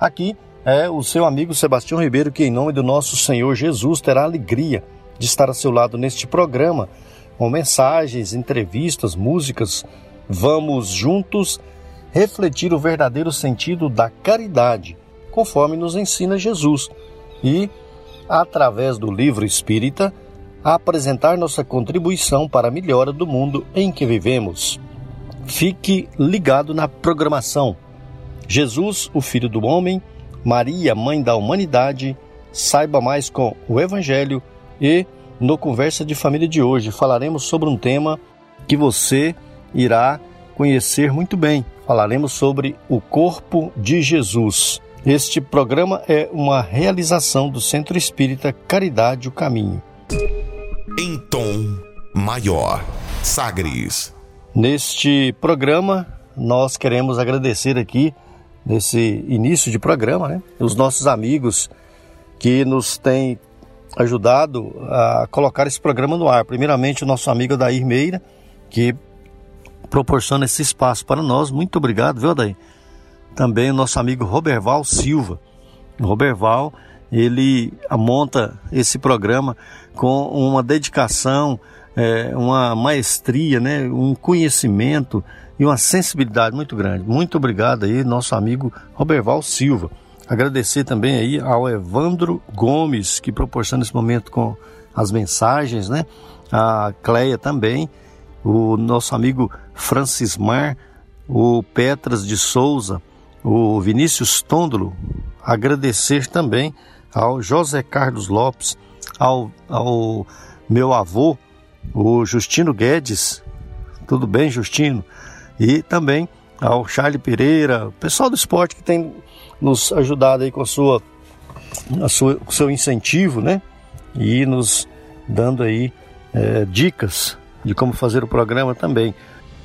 Aqui é o seu amigo Sebastião Ribeiro, que, em nome do nosso Senhor Jesus, terá alegria de estar a seu lado neste programa, com mensagens, entrevistas, músicas. Vamos juntos refletir o verdadeiro sentido da caridade, conforme nos ensina Jesus, e, através do livro espírita, apresentar nossa contribuição para a melhora do mundo em que vivemos. Fique ligado na programação Jesus, o Filho do Homem, Maria, Mãe da Humanidade. Saiba mais com o Evangelho e no Conversa de Família de hoje falaremos sobre um tema que você irá conhecer muito bem. Falaremos sobre o corpo de Jesus. Este programa é uma realização do Centro Espírita Caridade o Caminho. Em tom maior, Sagres. Neste programa, nós queremos agradecer aqui nesse início de programa, né? Os nossos amigos que nos têm ajudado a colocar esse programa no ar. Primeiramente, o nosso amigo Adair Meira, que proporciona esse espaço para nós. Muito obrigado, viu, Adair? Também o nosso amigo Roberval Silva. O Roberval, ele monta esse programa com uma dedicação, é, uma maestria, né, um conhecimento e uma sensibilidade muito grande. Muito obrigado aí, nosso amigo Roberval Silva. Agradecer também aí ao Evandro Gomes, que proporciona esse momento com as mensagens, né? A Cleia também, o nosso amigo Francis Mar, o Petras de Souza, o Vinícius Tôndolo. Agradecer também ao José Carlos Lopes, ao, ao meu avô, o Justino Guedes. Tudo bem, Justino? E também ao Charlie Pereira, o pessoal do esporte que tem nos ajudado aí com a sua, a sua, o seu incentivo, né? E nos dando aí é, dicas de como fazer o programa também.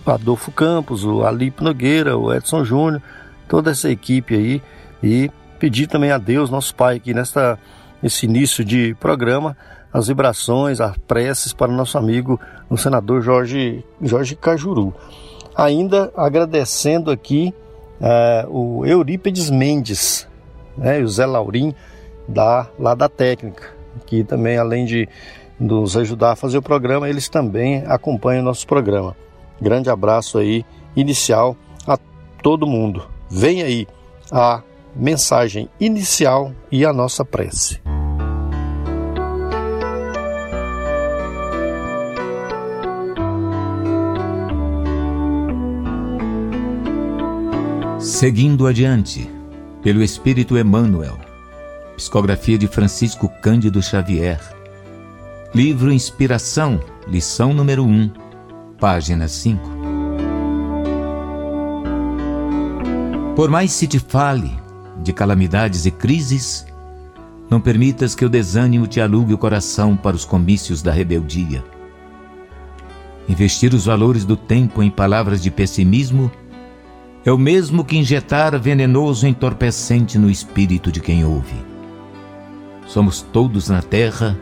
O Adolfo Campos, o Alipe Nogueira, o Edson Júnior, toda essa equipe aí e pedir também a Deus, nosso Pai, que nesta esse início de programa, as vibrações, as preces para o nosso amigo, o senador Jorge, Jorge Cajuru. Ainda agradecendo aqui uh, o Eurípides Mendes né, e o Zé Laurim, da, lá da técnica, que também, além de nos ajudar a fazer o programa, eles também acompanham o nosso programa. Grande abraço aí, inicial, a todo mundo. Vem aí a mensagem inicial e a nossa prece. Seguindo adiante, pelo Espírito Emmanuel, psicografia de Francisco Cândido Xavier, livro Inspiração, lição número 1, página 5. Por mais se te fale de calamidades e crises, não permitas que o desânimo te alugue o coração para os comícios da rebeldia. Investir os valores do tempo em palavras de pessimismo é o mesmo que injetar venenoso entorpecente no espírito de quem ouve. Somos todos na Terra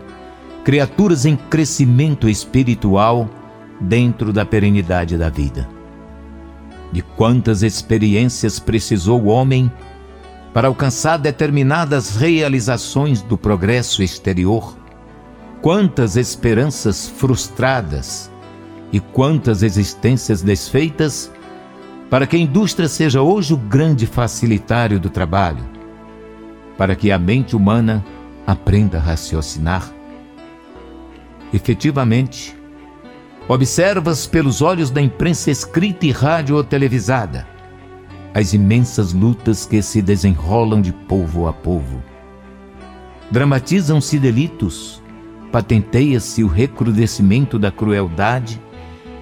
criaturas em crescimento espiritual dentro da perenidade da vida. De quantas experiências precisou o homem para alcançar determinadas realizações do progresso exterior? Quantas esperanças frustradas e quantas existências desfeitas para que a indústria seja hoje o grande facilitário do trabalho, para que a mente humana aprenda a raciocinar. Efetivamente, observas pelos olhos da imprensa escrita e rádio ou televisada as imensas lutas que se desenrolam de povo a povo. Dramatizam-se delitos, patenteia-se o recrudescimento da crueldade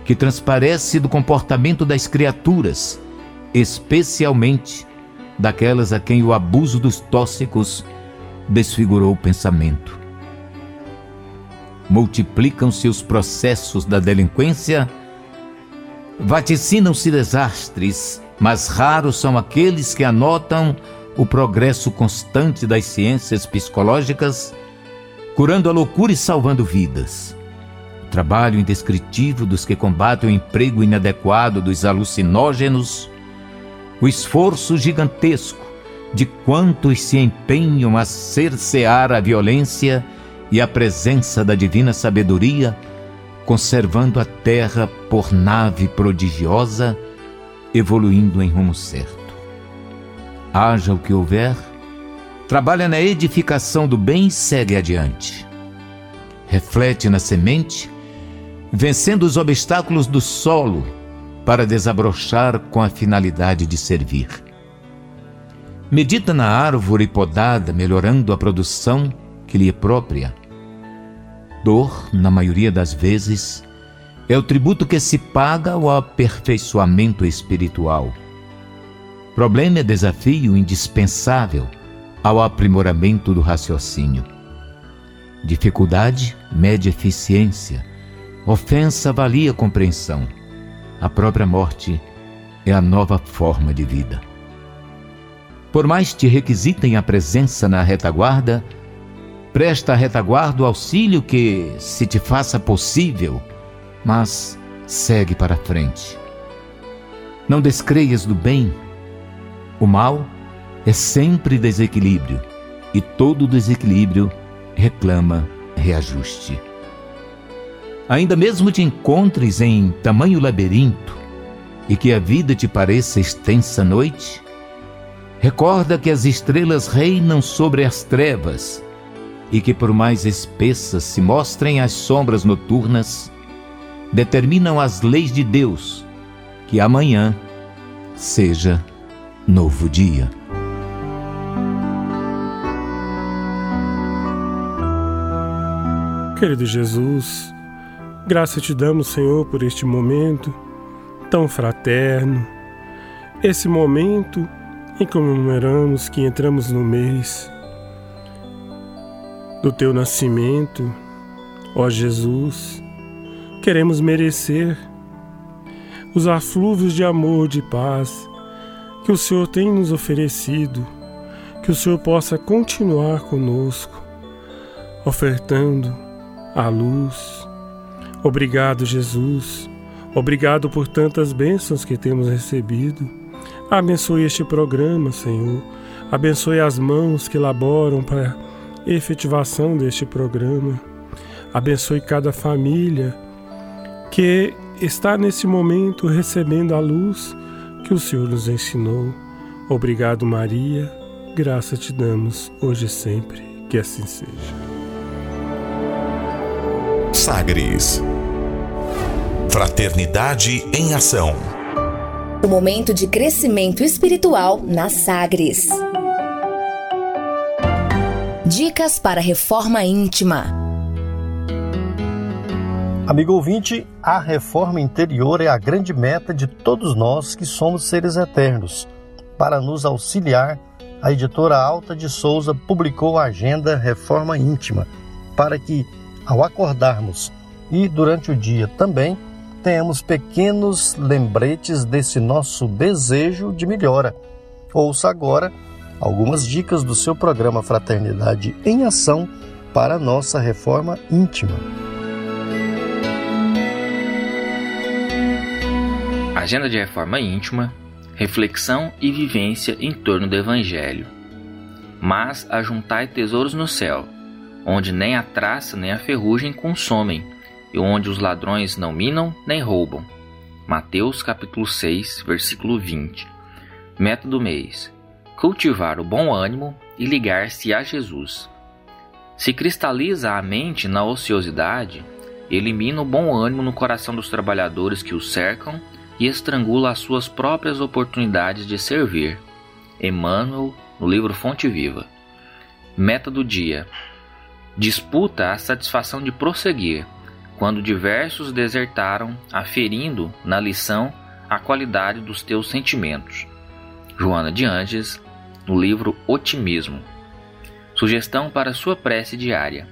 que transparece do comportamento das criaturas, especialmente daquelas a quem o abuso dos tóxicos desfigurou o pensamento. Multiplicam-se os processos da delinquência, vaticinam-se desastres, mas raros são aqueles que anotam o progresso constante das ciências psicológicas, curando a loucura e salvando vidas. Trabalho indescritível dos que combatem o emprego inadequado dos alucinógenos, o esforço gigantesco de quantos se empenham a cercear a violência e a presença da divina sabedoria, conservando a terra por nave prodigiosa, evoluindo em rumo certo haja o que houver, trabalha na edificação do bem e segue adiante. Reflete na semente, vencendo os obstáculos do solo para desabrochar com a finalidade de servir. Medita na árvore podada, melhorando a produção que lhe é própria. Dor, na maioria das vezes, é o tributo que se paga ao aperfeiçoamento espiritual Problema é desafio indispensável ao aprimoramento do raciocínio. Dificuldade mede eficiência, ofensa avalia compreensão. A própria morte é a nova forma de vida. Por mais te requisitem a presença na retaguarda, presta à retaguarda o auxílio que se te faça possível, mas segue para frente. Não descreias do bem o mal é sempre desequilíbrio e todo desequilíbrio reclama reajuste. Ainda mesmo te encontres em tamanho labirinto e que a vida te pareça extensa noite, recorda que as estrelas reinam sobre as trevas e que, por mais espessas se mostrem as sombras noturnas, determinam as leis de Deus que amanhã seja novo dia. Querido Jesus, graça te damos, Senhor, por este momento tão fraterno, esse momento em que comemoramos que entramos no mês do teu nascimento, ó Jesus. Queremos merecer os afluvios de amor, de paz que o Senhor tem nos oferecido, que o Senhor possa continuar conosco, ofertando a luz. Obrigado, Jesus. Obrigado por tantas bênçãos que temos recebido. Abençoe este programa, Senhor. Abençoe as mãos que laboram para efetivação deste programa. Abençoe cada família que está nesse momento recebendo a luz que o Senhor nos ensinou. Obrigado, Maria. Graça te damos hoje e sempre. Que assim seja. Sagres Fraternidade em Ação. O momento de crescimento espiritual na Sagres. Dicas para reforma íntima. Amigo ouvinte, a reforma interior é a grande meta de todos nós que somos seres eternos. Para nos auxiliar, a editora Alta de Souza publicou a agenda Reforma Íntima, para que, ao acordarmos e durante o dia também, tenhamos pequenos lembretes desse nosso desejo de melhora. Ouça agora algumas dicas do seu programa Fraternidade em Ação para nossa reforma íntima. Agenda de reforma íntima, reflexão e vivência em torno do Evangelho. Mas ajuntai tesouros no céu, onde nem a traça nem a ferrugem consomem, e onde os ladrões não minam nem roubam. Mateus capítulo 6, versículo 20. Meta do mês: cultivar o bom ânimo e ligar-se a Jesus. Se cristaliza a mente na ociosidade, elimina o bom ânimo no coração dos trabalhadores que o cercam e estrangula as suas próprias oportunidades de servir. Emmanuel, no livro Fonte Viva. Meta do dia: disputa a satisfação de prosseguir, quando diversos desertaram, aferindo na lição a qualidade dos teus sentimentos. Joana de Anges, no livro Otimismo. Sugestão para sua prece diária.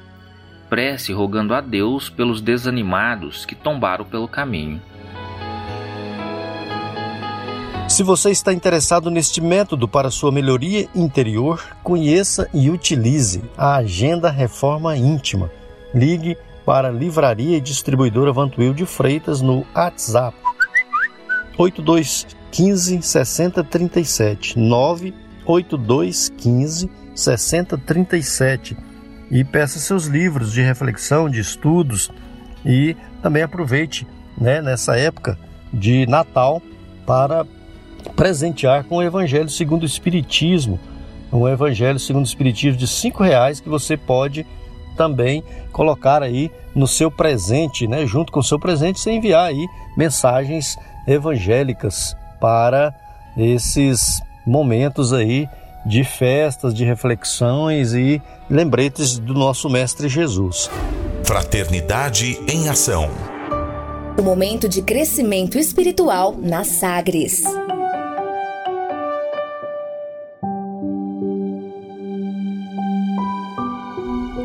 Prece rogando a Deus pelos desanimados que tombaram pelo caminho. Se você está interessado neste método para sua melhoria interior, conheça e utilize a Agenda Reforma Íntima. Ligue para Livraria e Distribuidora Vantuil de Freitas no WhatsApp 8215 6037 98215 6037 e peça seus livros de reflexão, de estudos e também aproveite né, nessa época de Natal para presentear com o Evangelho segundo o Espiritismo, um Evangelho segundo o Espiritismo de cinco reais que você pode também colocar aí no seu presente, né? Junto com o seu presente, você enviar aí mensagens evangélicas para esses momentos aí de festas, de reflexões e lembretes do nosso Mestre Jesus. Fraternidade em Ação. O momento de crescimento espiritual na Sagres.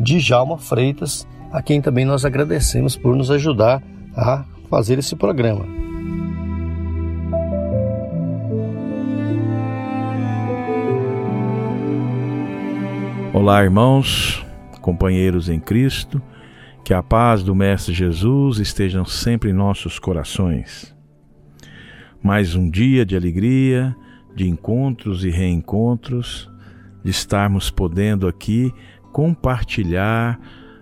Djalma Freitas, a quem também nós agradecemos por nos ajudar a fazer esse programa. Olá, irmãos, companheiros em Cristo, que a paz do Mestre Jesus esteja sempre em nossos corações. Mais um dia de alegria, de encontros e reencontros, de estarmos podendo aqui compartilhar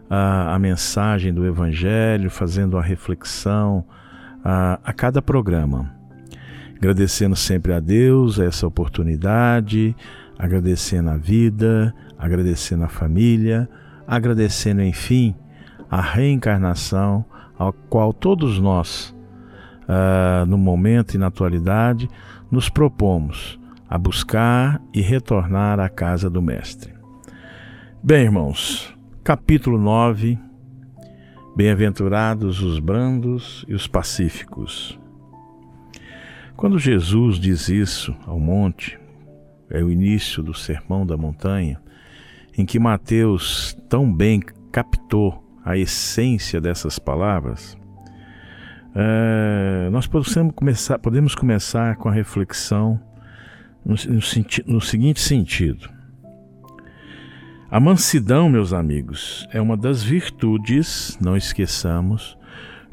a, a mensagem do Evangelho, fazendo a reflexão a, a cada programa. Agradecendo sempre a Deus essa oportunidade, agradecendo a vida, agradecendo a família, agradecendo, enfim, a reencarnação ao qual todos nós, uh, no momento e na atualidade, nos propomos a buscar e retornar à casa do Mestre. Bem, irmãos, capítulo 9: Bem-aventurados os brandos e os pacíficos. Quando Jesus diz isso ao monte, é o início do Sermão da Montanha, em que Mateus tão bem captou a essência dessas palavras, é, nós podemos começar, podemos começar com a reflexão no, no, no seguinte sentido a mansidão, meus amigos, é uma das virtudes, não esqueçamos,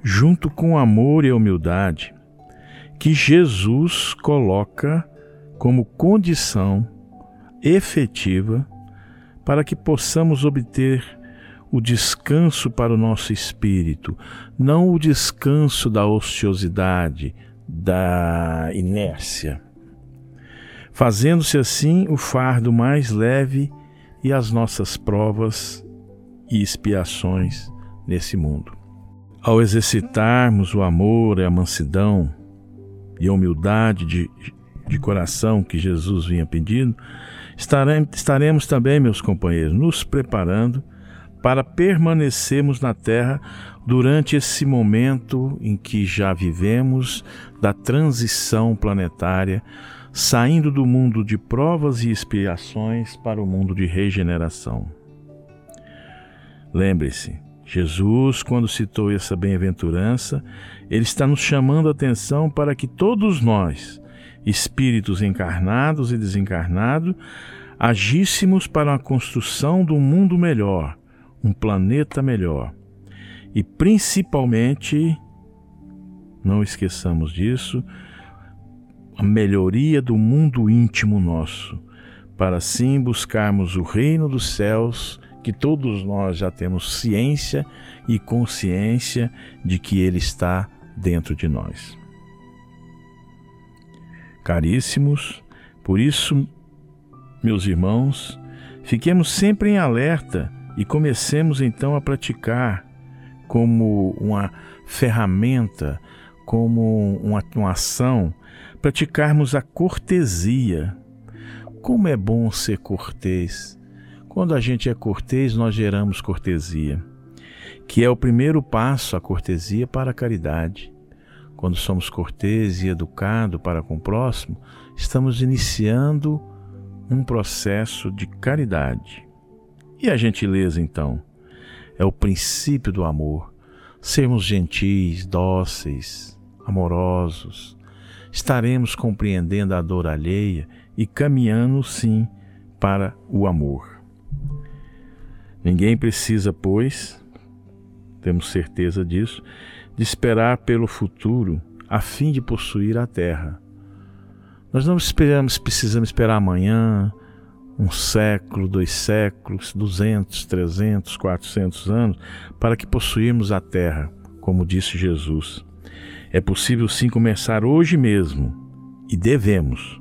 junto com amor e humildade, que Jesus coloca como condição efetiva para que possamos obter o descanso para o nosso espírito, não o descanso da ociosidade, da inércia, fazendo-se assim o fardo mais leve e as nossas provas e expiações nesse mundo. Ao exercitarmos o amor e a mansidão e a humildade de, de coração que Jesus vinha pedindo, estaremos, estaremos também, meus companheiros, nos preparando para permanecermos na terra durante esse momento em que já vivemos da transição planetária saindo do mundo de provas e expiações para o mundo de regeneração. Lembre-se, Jesus, quando citou essa bem-aventurança, ele está nos chamando a atenção para que todos nós, espíritos encarnados e desencarnados, agíssemos para a construção de um mundo melhor, um planeta melhor. E principalmente, não esqueçamos disso, a melhoria do mundo íntimo nosso, para assim buscarmos o reino dos céus, que todos nós já temos ciência e consciência de que ele está dentro de nós. Caríssimos, por isso meus irmãos, fiquemos sempre em alerta e comecemos então a praticar como uma ferramenta, como uma, uma ação, praticarmos a cortesia. Como é bom ser cortês. Quando a gente é cortês, nós geramos cortesia, que é o primeiro passo a cortesia para a caridade. Quando somos cortês e educado para com o próximo, estamos iniciando um processo de caridade. E a gentileza, então? É o princípio do amor. Sermos gentis, dóceis, amorosos. Estaremos compreendendo a dor alheia e caminhando, sim, para o amor. Ninguém precisa, pois, temos certeza disso, de esperar pelo futuro a fim de possuir a terra. Nós não esperamos, precisamos esperar amanhã, um século, dois séculos, duzentos, trezentos, quatrocentos anos para que possuirmos a terra, como disse Jesus. É possível sim começar hoje mesmo e devemos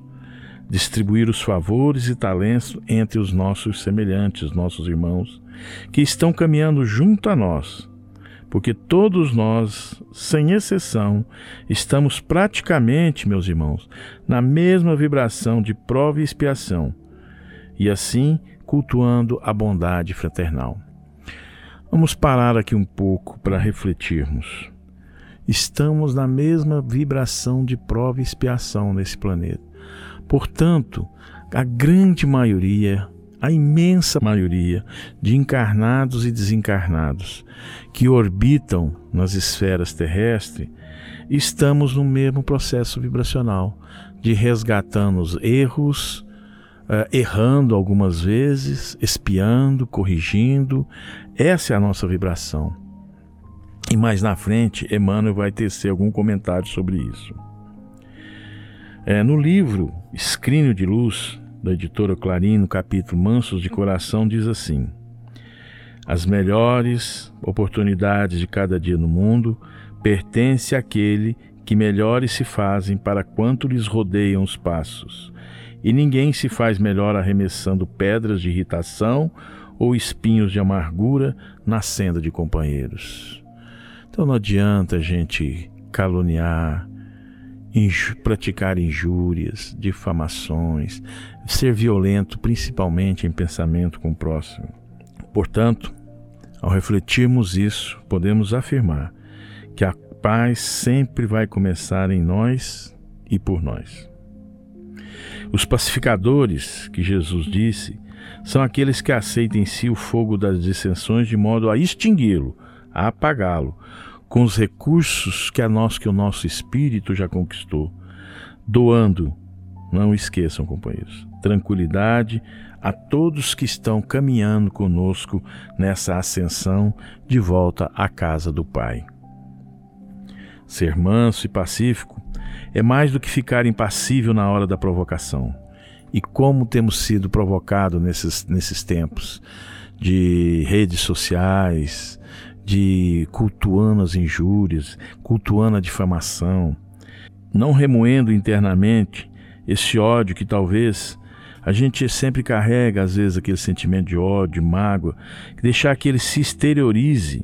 distribuir os favores e talentos entre os nossos semelhantes, nossos irmãos, que estão caminhando junto a nós, porque todos nós, sem exceção, estamos praticamente, meus irmãos, na mesma vibração de prova e expiação, e assim cultuando a bondade fraternal. Vamos parar aqui um pouco para refletirmos. Estamos na mesma vibração de prova e expiação nesse planeta. Portanto, a grande maioria a imensa maioria de encarnados e desencarnados que orbitam nas esferas terrestres, estamos no mesmo processo vibracional de resgatando os erros, uh, errando algumas vezes, espiando, corrigindo. Essa é a nossa vibração. E mais na frente, Emmanuel vai tecer algum comentário sobre isso. É, no livro Escrínio de Luz, da editora Clarim, no capítulo Mansos de Coração, diz assim: As melhores oportunidades de cada dia no mundo pertencem àquele que melhores se fazem para quanto lhes rodeiam os passos. E ninguém se faz melhor arremessando pedras de irritação ou espinhos de amargura na senda de companheiros. Então não adianta a gente caluniar, inj praticar injúrias, difamações, ser violento, principalmente em pensamento com o próximo. Portanto, ao refletirmos isso, podemos afirmar que a paz sempre vai começar em nós e por nós. Os pacificadores, que Jesus disse, são aqueles que aceitam em si o fogo das dissensões de modo a extingui-lo, a apagá-lo, com os recursos que a nós que o nosso espírito já conquistou, doando, não esqueçam, companheiros, tranquilidade a todos que estão caminhando conosco nessa ascensão de volta à casa do Pai. Ser manso e pacífico é mais do que ficar impassível na hora da provocação. E como temos sido provocados nesses, nesses tempos de redes sociais, de cultuando as injúrias, cultuando a difamação, não remoendo internamente esse ódio que talvez a gente sempre carrega, às vezes, aquele sentimento de ódio, de mágoa, deixar que ele se exteriorize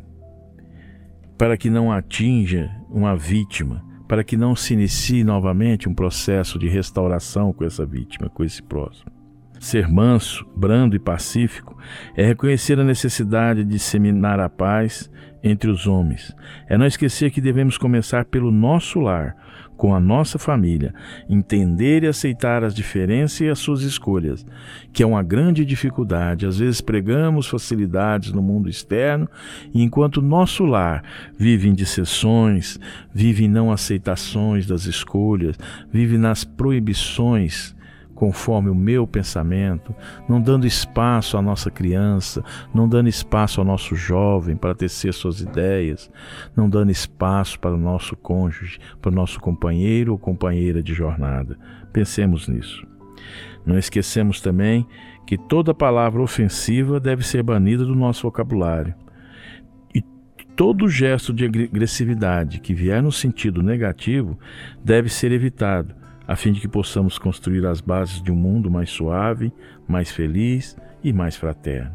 para que não atinja uma vítima, para que não se inicie novamente um processo de restauração com essa vítima, com esse próximo. Ser manso, brando e pacífico é reconhecer a necessidade de disseminar a paz entre os homens. É não esquecer que devemos começar pelo nosso lar, com a nossa família, entender e aceitar as diferenças e as suas escolhas, que é uma grande dificuldade. Às vezes pregamos facilidades no mundo externo, e enquanto nosso lar vive em dissessões, vive em não aceitações das escolhas, vive nas proibições conforme o meu pensamento, não dando espaço à nossa criança, não dando espaço ao nosso jovem para tecer suas ideias, não dando espaço para o nosso cônjuge, para o nosso companheiro ou companheira de jornada. Pensemos nisso. Não esquecemos também que toda palavra ofensiva deve ser banida do nosso vocabulário. E todo gesto de agressividade que vier no sentido negativo deve ser evitado a fim de que possamos construir as bases de um mundo mais suave, mais feliz e mais fraterno.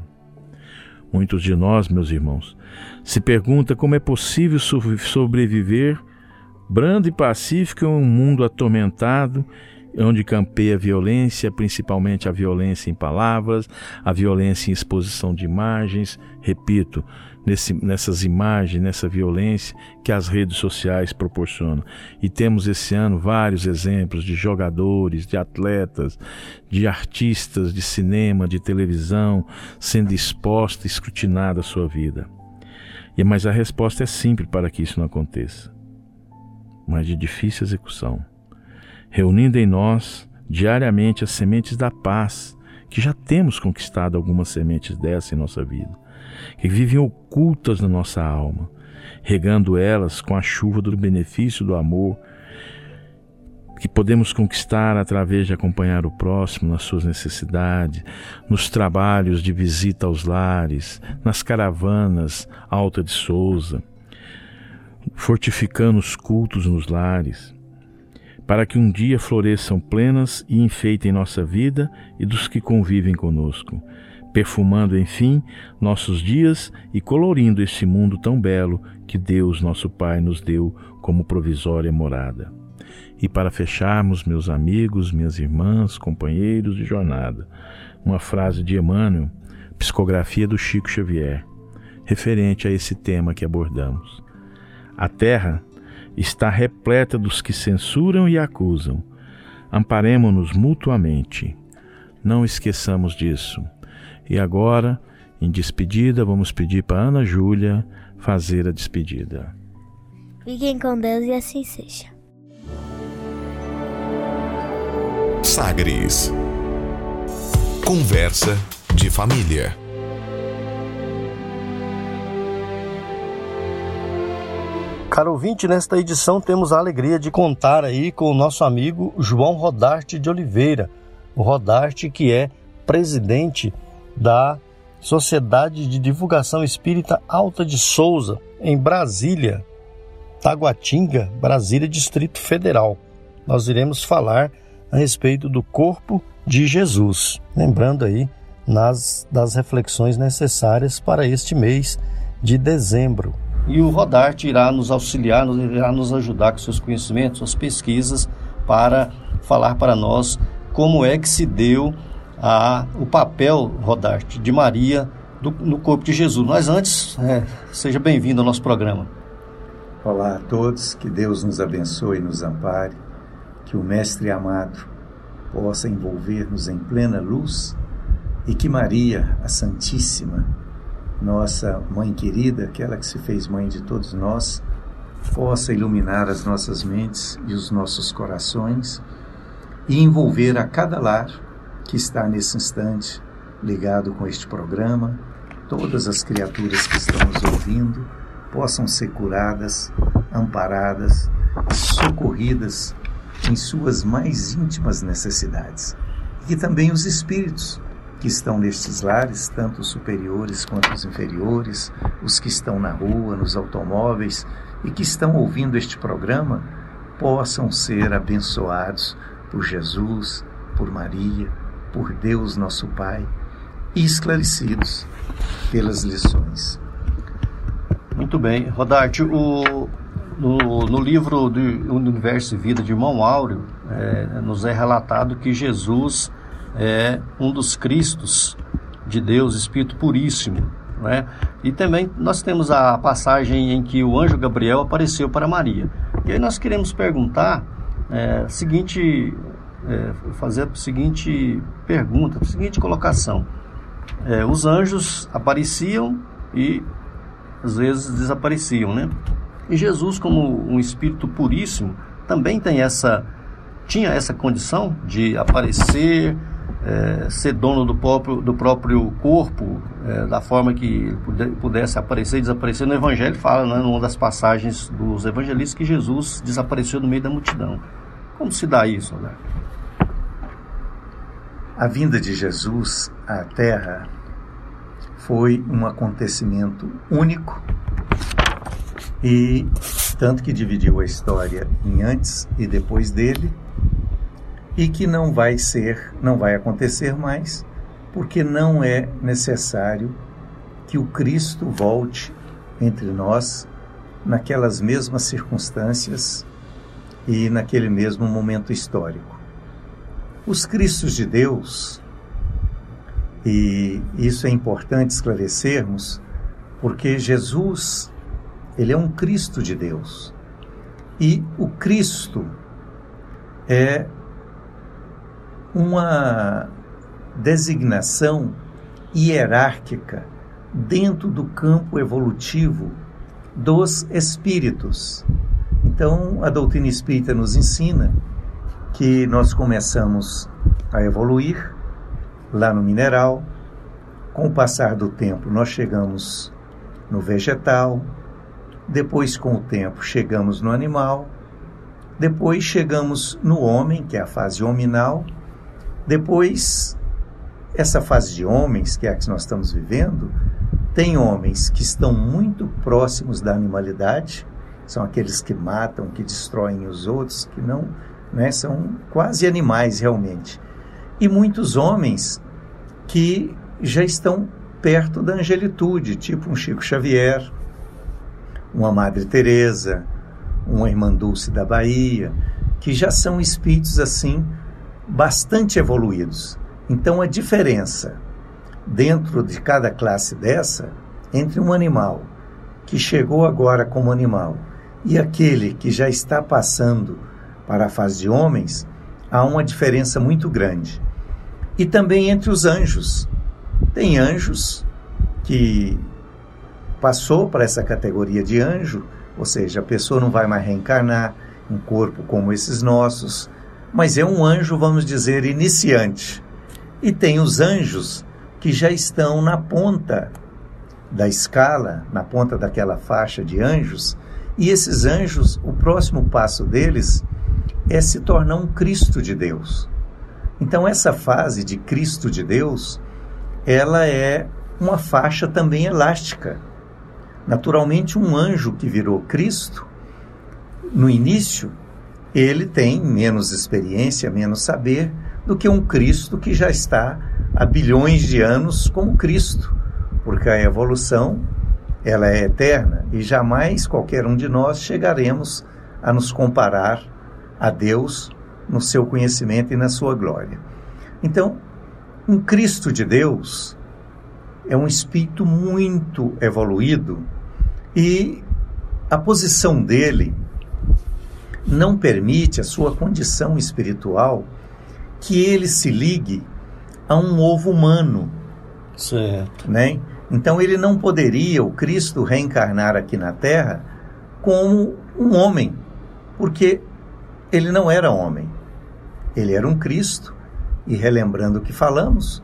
Muitos de nós, meus irmãos, se perguntam como é possível sobreviver brando e pacífico em um mundo atormentado onde campeia a violência, principalmente a violência em palavras, a violência em exposição de imagens, repito, nesse, nessas imagens, nessa violência que as redes sociais proporcionam. E temos esse ano vários exemplos de jogadores, de atletas, de artistas de cinema, de televisão, sendo exposta, escrutinada a sua vida. E mas a resposta é simples para que isso não aconteça, mas de difícil execução reunindo em nós diariamente as sementes da paz, que já temos conquistado algumas sementes dessa em nossa vida, que vivem ocultas na nossa alma, regando elas com a chuva do benefício do amor, que podemos conquistar através de acompanhar o próximo nas suas necessidades, nos trabalhos de visita aos lares, nas caravanas Alta de Souza, fortificando os cultos nos lares para que um dia floresçam plenas e enfeitem nossa vida e dos que convivem conosco, perfumando, enfim, nossos dias e colorindo este mundo tão belo que Deus, nosso Pai, nos deu como provisória morada. E para fecharmos, meus amigos, minhas irmãs, companheiros de jornada, uma frase de Emmanuel, psicografia do Chico Xavier, referente a esse tema que abordamos. A Terra está repleta dos que censuram e acusam. Amparemo-nos mutuamente. Não esqueçamos disso. E agora, em despedida, vamos pedir para Ana Júlia fazer a despedida. Fiquem com Deus e assim seja. Sagres Conversa de família. Caro ouvinte, nesta edição temos a alegria de contar aí com o nosso amigo João Rodarte de Oliveira. O Rodarte que é presidente da Sociedade de Divulgação Espírita Alta de Souza, em Brasília, Taguatinga, Brasília, Distrito Federal. Nós iremos falar a respeito do corpo de Jesus. Lembrando aí nas, das reflexões necessárias para este mês de dezembro. E o Rodarte irá nos auxiliar, irá nos ajudar com seus conhecimentos, suas pesquisas, para falar para nós como é que se deu a, o papel, Rodarte, de Maria do, no corpo de Jesus. Mas antes, é, seja bem-vindo ao nosso programa. Olá a todos, que Deus nos abençoe e nos ampare, que o Mestre amado possa envolver-nos em plena luz e que Maria, a Santíssima, nossa mãe querida, aquela que se fez mãe de todos nós, possa iluminar as nossas mentes e os nossos corações e envolver a cada lar que está nesse instante ligado com este programa, todas as criaturas que estão nos ouvindo possam ser curadas, amparadas, socorridas em suas mais íntimas necessidades. E que também os espíritos que estão nestes lares, tanto os superiores quanto os inferiores, os que estão na rua, nos automóveis e que estão ouvindo este programa, possam ser abençoados por Jesus, por Maria, por Deus nosso Pai e esclarecidos pelas lições. Muito bem. Rodarte, o, no, no livro do Universo e Vida de Irmão Áureo, é, nos é relatado que Jesus é um dos Cristos de Deus, Espírito Puríssimo. Né? E também nós temos a passagem em que o anjo Gabriel apareceu para Maria. E aí nós queremos perguntar é, seguinte, é, fazer a seguinte pergunta, a seguinte colocação. É, os anjos apareciam e às vezes desapareciam, né? E Jesus, como um espírito puríssimo, também tem essa tinha essa condição de aparecer, é, ser dono do próprio, do próprio corpo, é, da forma que pudesse aparecer e desaparecer. No Evangelho fala, né, numa das passagens dos evangelistas, que Jesus desapareceu no meio da multidão. Como se dá isso, né? A vinda de Jesus à Terra foi um acontecimento único e tanto que dividiu a história em antes e depois dele e que não vai ser, não vai acontecer mais, porque não é necessário que o Cristo volte entre nós naquelas mesmas circunstâncias e naquele mesmo momento histórico. Os Cristos de Deus, e isso é importante esclarecermos, porque Jesus, ele é um Cristo de Deus. E o Cristo é uma designação hierárquica dentro do campo evolutivo dos espíritos. Então, a doutrina espírita nos ensina que nós começamos a evoluir lá no mineral, com o passar do tempo, nós chegamos no vegetal, depois, com o tempo, chegamos no animal, depois chegamos no homem, que é a fase hominal, depois, essa fase de homens, que é a que nós estamos vivendo, tem homens que estão muito próximos da animalidade, são aqueles que matam, que destroem os outros, que não, né, são quase animais realmente. E muitos homens que já estão perto da angelitude, tipo um Chico Xavier, uma Madre Teresa, uma Irmã Dulce da Bahia, que já são espíritos assim bastante evoluídos. Então a diferença dentro de cada classe dessa entre um animal que chegou agora como animal e aquele que já está passando para a fase de homens, há uma diferença muito grande. E também entre os anjos. Tem anjos que passou para essa categoria de anjo, ou seja, a pessoa não vai mais reencarnar em corpo como esses nossos, mas é um anjo, vamos dizer, iniciante. E tem os anjos que já estão na ponta da escala, na ponta daquela faixa de anjos, e esses anjos, o próximo passo deles é se tornar um Cristo de Deus. Então essa fase de Cristo de Deus, ela é uma faixa também elástica. Naturalmente, um anjo que virou Cristo, no início, ele tem menos experiência, menos saber do que um Cristo que já está há bilhões de anos como Cristo, porque a evolução ela é eterna e jamais qualquer um de nós chegaremos a nos comparar a Deus no seu conhecimento e na sua glória. Então, um Cristo de Deus é um espírito muito evoluído e a posição dele não permite a sua condição espiritual que ele se ligue a um ovo humano. Certo. Né? Então ele não poderia, o Cristo, reencarnar aqui na Terra como um homem, porque ele não era homem. Ele era um Cristo. E relembrando o que falamos,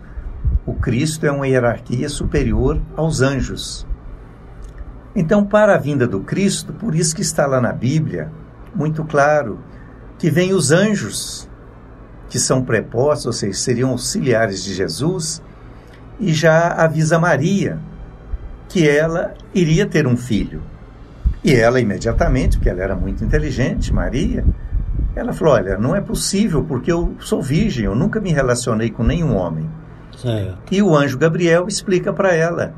o Cristo é uma hierarquia superior aos anjos. Então, para a vinda do Cristo, por isso que está lá na Bíblia, muito claro que vem os anjos, que são prepostos, ou seja, seriam auxiliares de Jesus, e já avisa Maria que ela iria ter um filho. E ela imediatamente, porque ela era muito inteligente, Maria, ela falou: Olha, não é possível porque eu sou virgem, eu nunca me relacionei com nenhum homem. E o anjo Gabriel explica para ela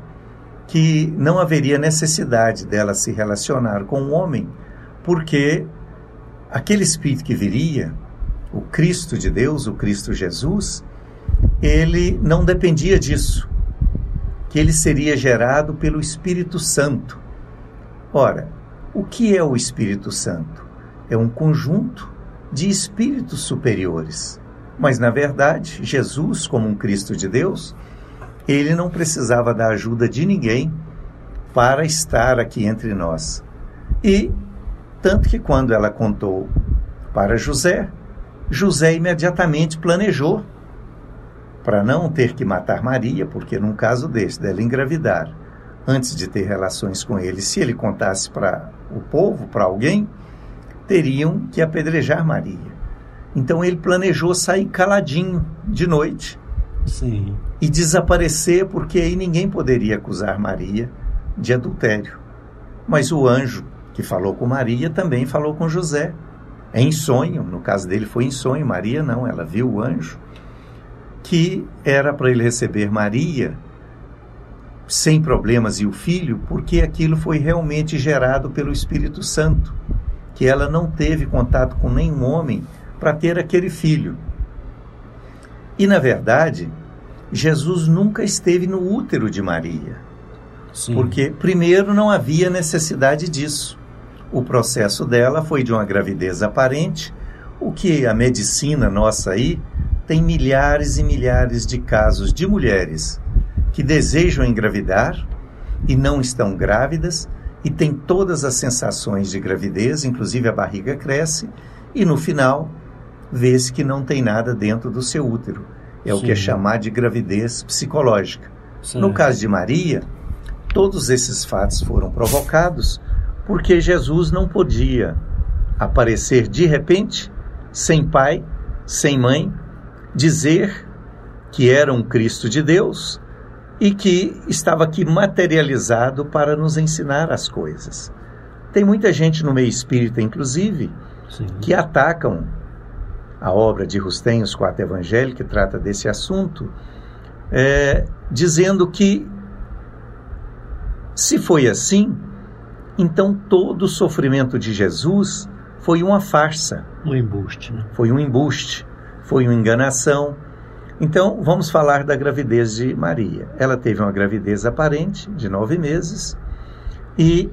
que não haveria necessidade dela se relacionar com um homem, porque aquele espírito que viria, o Cristo de Deus, o Cristo Jesus, ele não dependia disso, que ele seria gerado pelo Espírito Santo. Ora, o que é o Espírito Santo? É um conjunto de espíritos superiores. Mas, na verdade, Jesus, como um Cristo de Deus, ele não precisava da ajuda de ninguém para estar aqui entre nós. E tanto que quando ela contou para José, José imediatamente planejou para não ter que matar Maria, porque num caso desse, dela engravidar, antes de ter relações com ele, se ele contasse para o povo, para alguém, teriam que apedrejar Maria. Então ele planejou sair caladinho de noite Sim. e desaparecer, porque aí ninguém poderia acusar Maria de adultério. Mas o anjo que falou com Maria também falou com José. em sonho, no caso dele foi em sonho, Maria não, ela viu o anjo, que era para ele receber Maria sem problemas e o filho, porque aquilo foi realmente gerado pelo Espírito Santo, que ela não teve contato com nenhum homem para ter aquele filho. E na verdade, Jesus nunca esteve no útero de Maria. Sim. Porque, primeiro, não havia necessidade disso. O processo dela foi de uma gravidez aparente, o que a medicina nossa aí tem milhares e milhares de casos de mulheres que desejam engravidar e não estão grávidas e têm todas as sensações de gravidez, inclusive a barriga cresce, e no final vê-se que não tem nada dentro do seu útero. É Sim. o que é chamar de gravidez psicológica. Sim. No caso de Maria, todos esses fatos foram provocados porque Jesus não podia aparecer de repente, sem pai, sem mãe, dizer que era um Cristo de Deus e que estava aqui materializado para nos ensinar as coisas. Tem muita gente no meio espírita, inclusive, Sim. que atacam a obra de Rustem, os quatro evangelhos, que trata desse assunto, é, dizendo que se foi assim, então todo o sofrimento de Jesus foi uma farsa. Um embuste. Né? Foi um embuste, foi uma enganação. Então vamos falar da gravidez de Maria. Ela teve uma gravidez aparente de nove meses e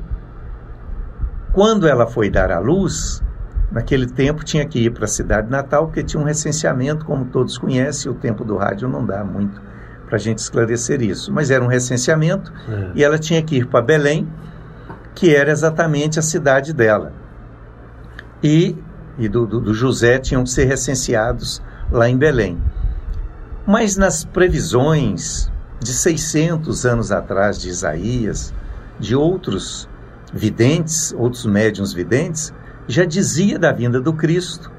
quando ela foi dar à luz, Naquele tempo tinha que ir para a cidade natal, porque tinha um recenseamento, como todos conhecem, o tempo do rádio não dá muito para a gente esclarecer isso. Mas era um recenseamento é. e ela tinha que ir para Belém, que era exatamente a cidade dela. E, e do, do, do José tinham que ser recenseados lá em Belém. Mas nas previsões de 600 anos atrás de Isaías, de outros videntes, outros médiums videntes, já dizia da vinda do Cristo,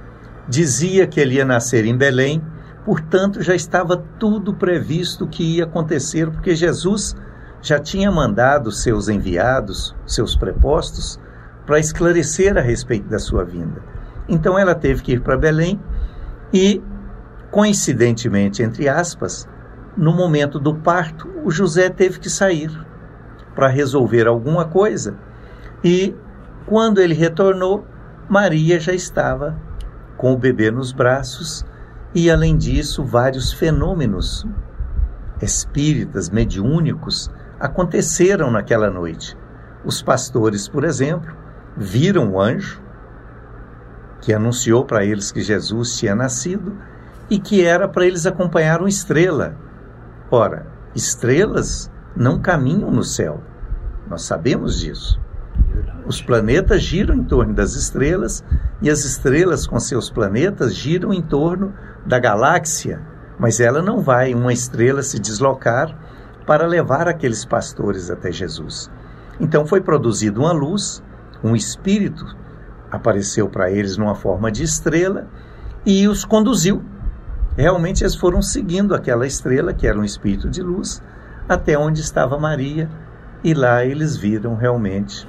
dizia que ele ia nascer em Belém, portanto já estava tudo previsto que ia acontecer, porque Jesus já tinha mandado seus enviados, seus prepostos, para esclarecer a respeito da sua vinda. Então ela teve que ir para Belém e, coincidentemente, entre aspas, no momento do parto, o José teve que sair para resolver alguma coisa. E quando ele retornou, Maria já estava com o bebê nos braços e, além disso, vários fenômenos espíritas, mediúnicos, aconteceram naquela noite. Os pastores, por exemplo, viram o anjo que anunciou para eles que Jesus tinha nascido e que era para eles acompanhar uma estrela. Ora, estrelas não caminham no céu. Nós sabemos disso. Os planetas giram em torno das estrelas e as estrelas com seus planetas giram em torno da galáxia, mas ela não vai uma estrela se deslocar para levar aqueles pastores até Jesus. Então foi produzida uma luz, um espírito apareceu para eles numa forma de estrela e os conduziu. Realmente eles foram seguindo aquela estrela, que era um espírito de luz, até onde estava Maria, e lá eles viram realmente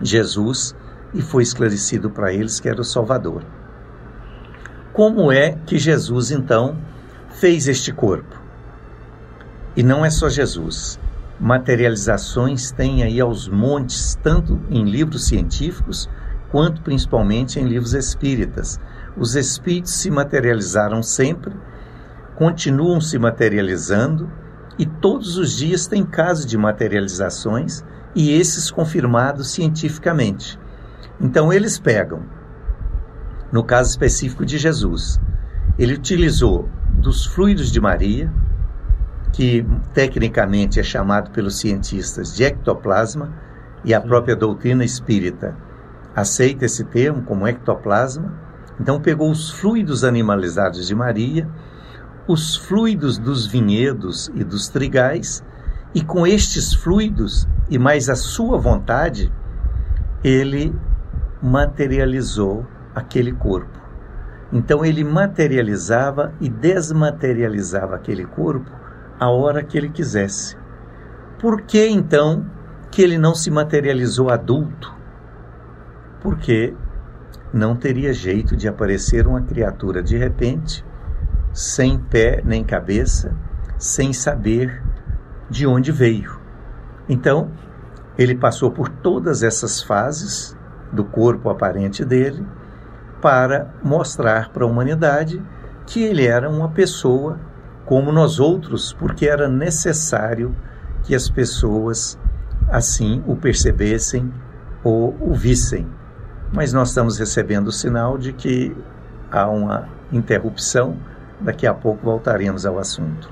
Jesus e foi esclarecido para eles que era o Salvador. Como é que Jesus então fez este corpo? E não é só Jesus. Materializações tem aí aos montes, tanto em livros científicos quanto principalmente em livros espíritas. Os espíritos se materializaram sempre, continuam se materializando e todos os dias tem casos de materializações e esses confirmados cientificamente. Então eles pegam, no caso específico de Jesus, ele utilizou dos fluidos de Maria, que tecnicamente é chamado pelos cientistas de ectoplasma, e a própria doutrina espírita aceita esse termo como ectoplasma. Então pegou os fluidos animalizados de Maria, os fluidos dos vinhedos e dos trigais, e com estes fluidos e mais a sua vontade, ele materializou aquele corpo. Então ele materializava e desmaterializava aquele corpo a hora que ele quisesse. Por que então que ele não se materializou adulto? Porque não teria jeito de aparecer uma criatura de repente, sem pé nem cabeça, sem saber de onde veio. Então, ele passou por todas essas fases do corpo aparente dele para mostrar para a humanidade que ele era uma pessoa como nós outros, porque era necessário que as pessoas assim o percebessem ou o vissem. Mas nós estamos recebendo o sinal de que há uma interrupção, daqui a pouco voltaremos ao assunto.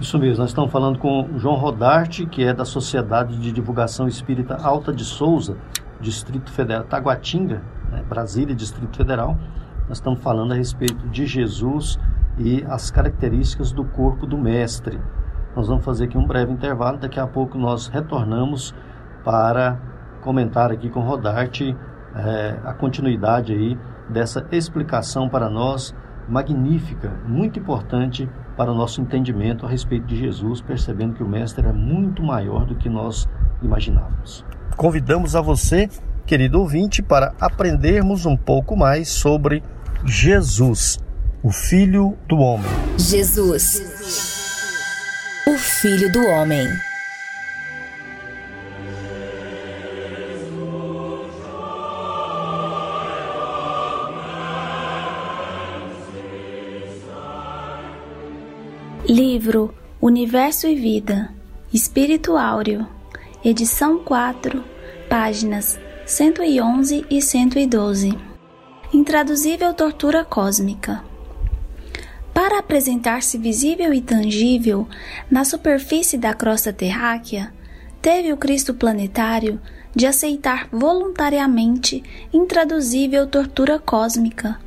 Isso mesmo, nós estamos falando com João Rodarte, que é da Sociedade de Divulgação Espírita Alta de Souza, Distrito Federal, Taguatinga, né, Brasília, Distrito Federal. Nós estamos falando a respeito de Jesus e as características do corpo do Mestre. Nós vamos fazer aqui um breve intervalo, daqui a pouco nós retornamos para comentar aqui com Rodarte é, a continuidade aí dessa explicação para nós magnífica, muito importante para o nosso entendimento a respeito de Jesus, percebendo que o Mestre é muito maior do que nós imaginávamos. Convidamos a você, querido ouvinte, para aprendermos um pouco mais sobre Jesus, o Filho do Homem. Jesus, o Filho do Homem. Livro Universo e Vida, Espírito Áureo, edição 4, páginas 111 e 112. Intraduzível Tortura Cósmica. Para apresentar-se visível e tangível na superfície da crosta terráquea, teve o Cristo planetário de aceitar voluntariamente intraduzível tortura cósmica,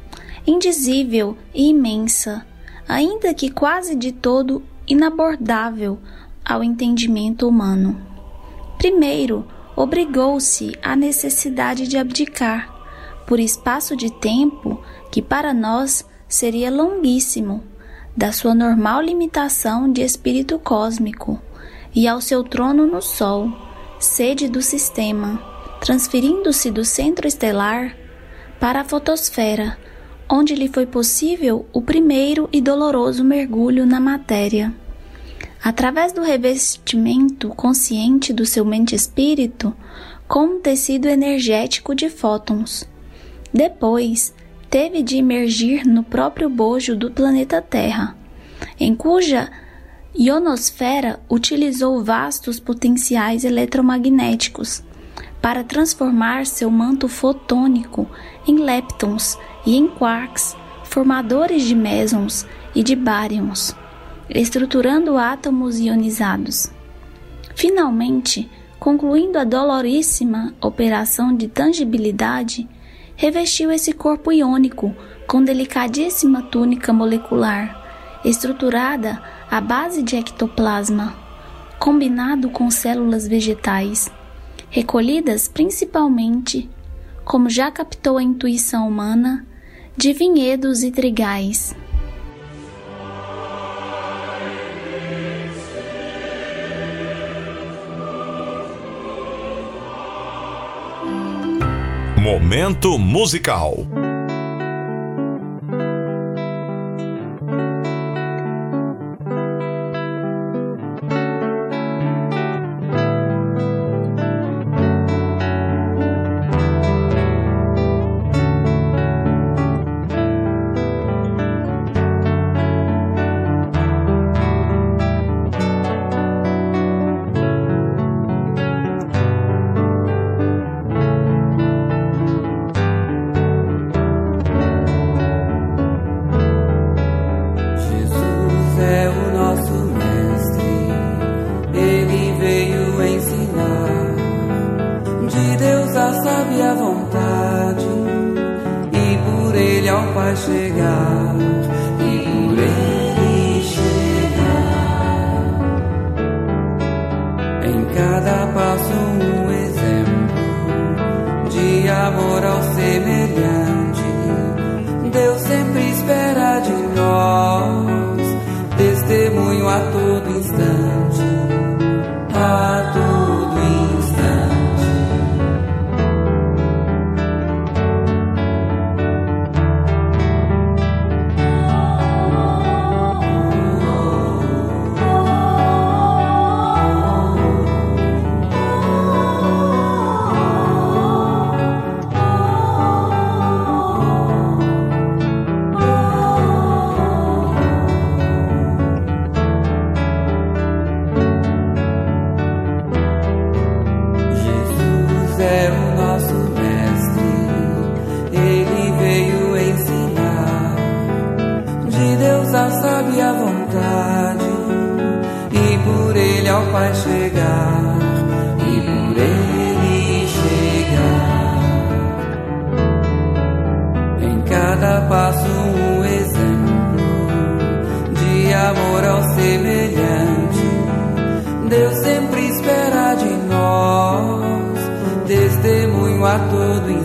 indizível e imensa ainda que quase de todo inabordável ao entendimento humano. Primeiro, obrigou-se à necessidade de abdicar, por espaço de tempo que para nós seria longuíssimo, da sua normal limitação de espírito cósmico, e ao seu trono no Sol, sede do sistema, transferindo-se do centro estelar para a fotosfera, onde lhe foi possível o primeiro e doloroso mergulho na matéria. Através do revestimento consciente do seu mente-espírito com um tecido energético de fótons. Depois, teve de emergir no próprio bojo do planeta Terra, em cuja ionosfera utilizou vastos potenciais eletromagnéticos para transformar seu manto fotônico em leptons e em quarks, formadores de mesons e de baryons, estruturando átomos ionizados. Finalmente, concluindo a doloríssima operação de tangibilidade, revestiu esse corpo iônico com delicadíssima túnica molecular, estruturada à base de ectoplasma, combinado com células vegetais, recolhidas principalmente, como já captou a intuição humana, de vinhedos e trigais. Momento musical. the a todo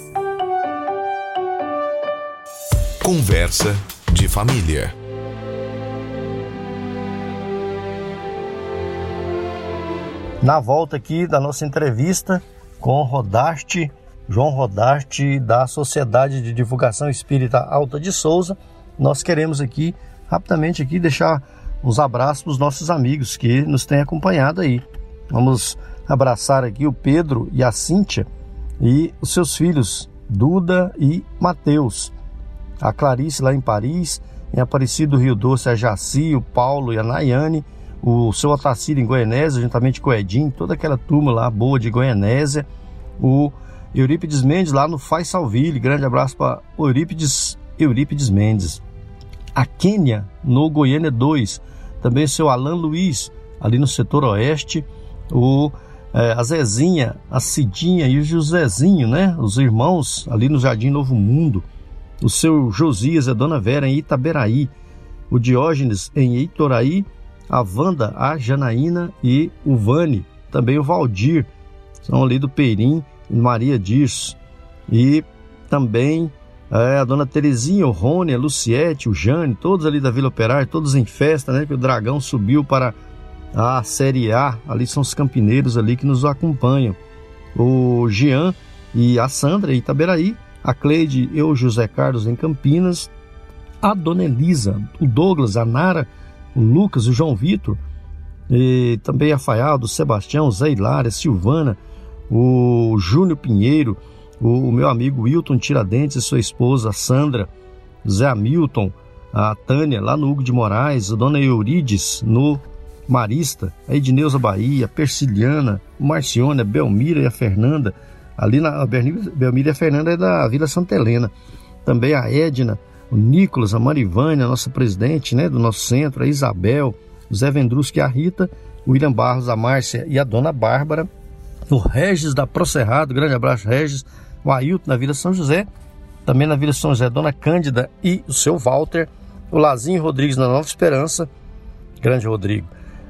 Conversa de família. Na volta aqui da nossa entrevista com Rodarte, João Rodarte, da Sociedade de Divulgação Espírita Alta de Souza, nós queremos aqui, rapidamente aqui, deixar uns abraços para os nossos amigos que nos têm acompanhado aí. Vamos abraçar aqui o Pedro e a Cíntia e os seus filhos, Duda e Mateus. A Clarice lá em Paris, em Aparecido Rio Doce, a Jaci, o Paulo e a Nayane, o seu Otacílio em Goianésia, juntamente com o Edinho, toda aquela turma lá boa de Goianésia, o Eurípides Mendes lá no Faz Salville, grande abraço para Eurípides, Eurípides Mendes. A Quênia no Goiânia 2, também o seu Alan Luiz, ali no setor oeste, o é, a Zezinha, a Cidinha e o Josézinho, né? Os irmãos ali no Jardim Novo Mundo, o seu Josias e a Dona Vera em Itaberaí, o Diógenes em Eitoraí, a Wanda, a Janaína e o Vane, também o Valdir, são ali do Perim, Maria Dirce, e também é, a Dona Terezinha, o Rony, a Luciete, o Jane, todos ali da Vila Operária, todos em festa, né? Que o Dragão subiu para a Série A, ali são os campineiros ali que nos acompanham. O Jean e a Sandra Itaberaí, a Cleide e o José Carlos em Campinas, a Dona Elisa, o Douglas, a Nara, o Lucas, o João Vitor, e também a Faialdo, o Sebastião, o Zé Hilária, a Silvana, o Júnior Pinheiro, o, o meu amigo Wilton Tiradentes e sua esposa Sandra, Zé Hamilton, a Tânia lá no Hugo de Moraes, a Dona Eurides no Marista, a Edneuza Bahia, a Persiliana, o Marcione, a Belmira e a Fernanda, ali na a Belmira e a Fernanda é da Vila Santa Helena, também a Edna, o Nicolas, a Marivânia, a nossa presidente né, do nosso centro, a Isabel, o Zé Vendruschi e a Rita, o William Barros, a Márcia e a Dona Bárbara, o Regis da Procerrado, grande abraço Regis, o Ailton na Vila São José, também na Vila São José, Dona Cândida e o seu Walter, o Lazinho Rodrigues na Nova Esperança, grande Rodrigo,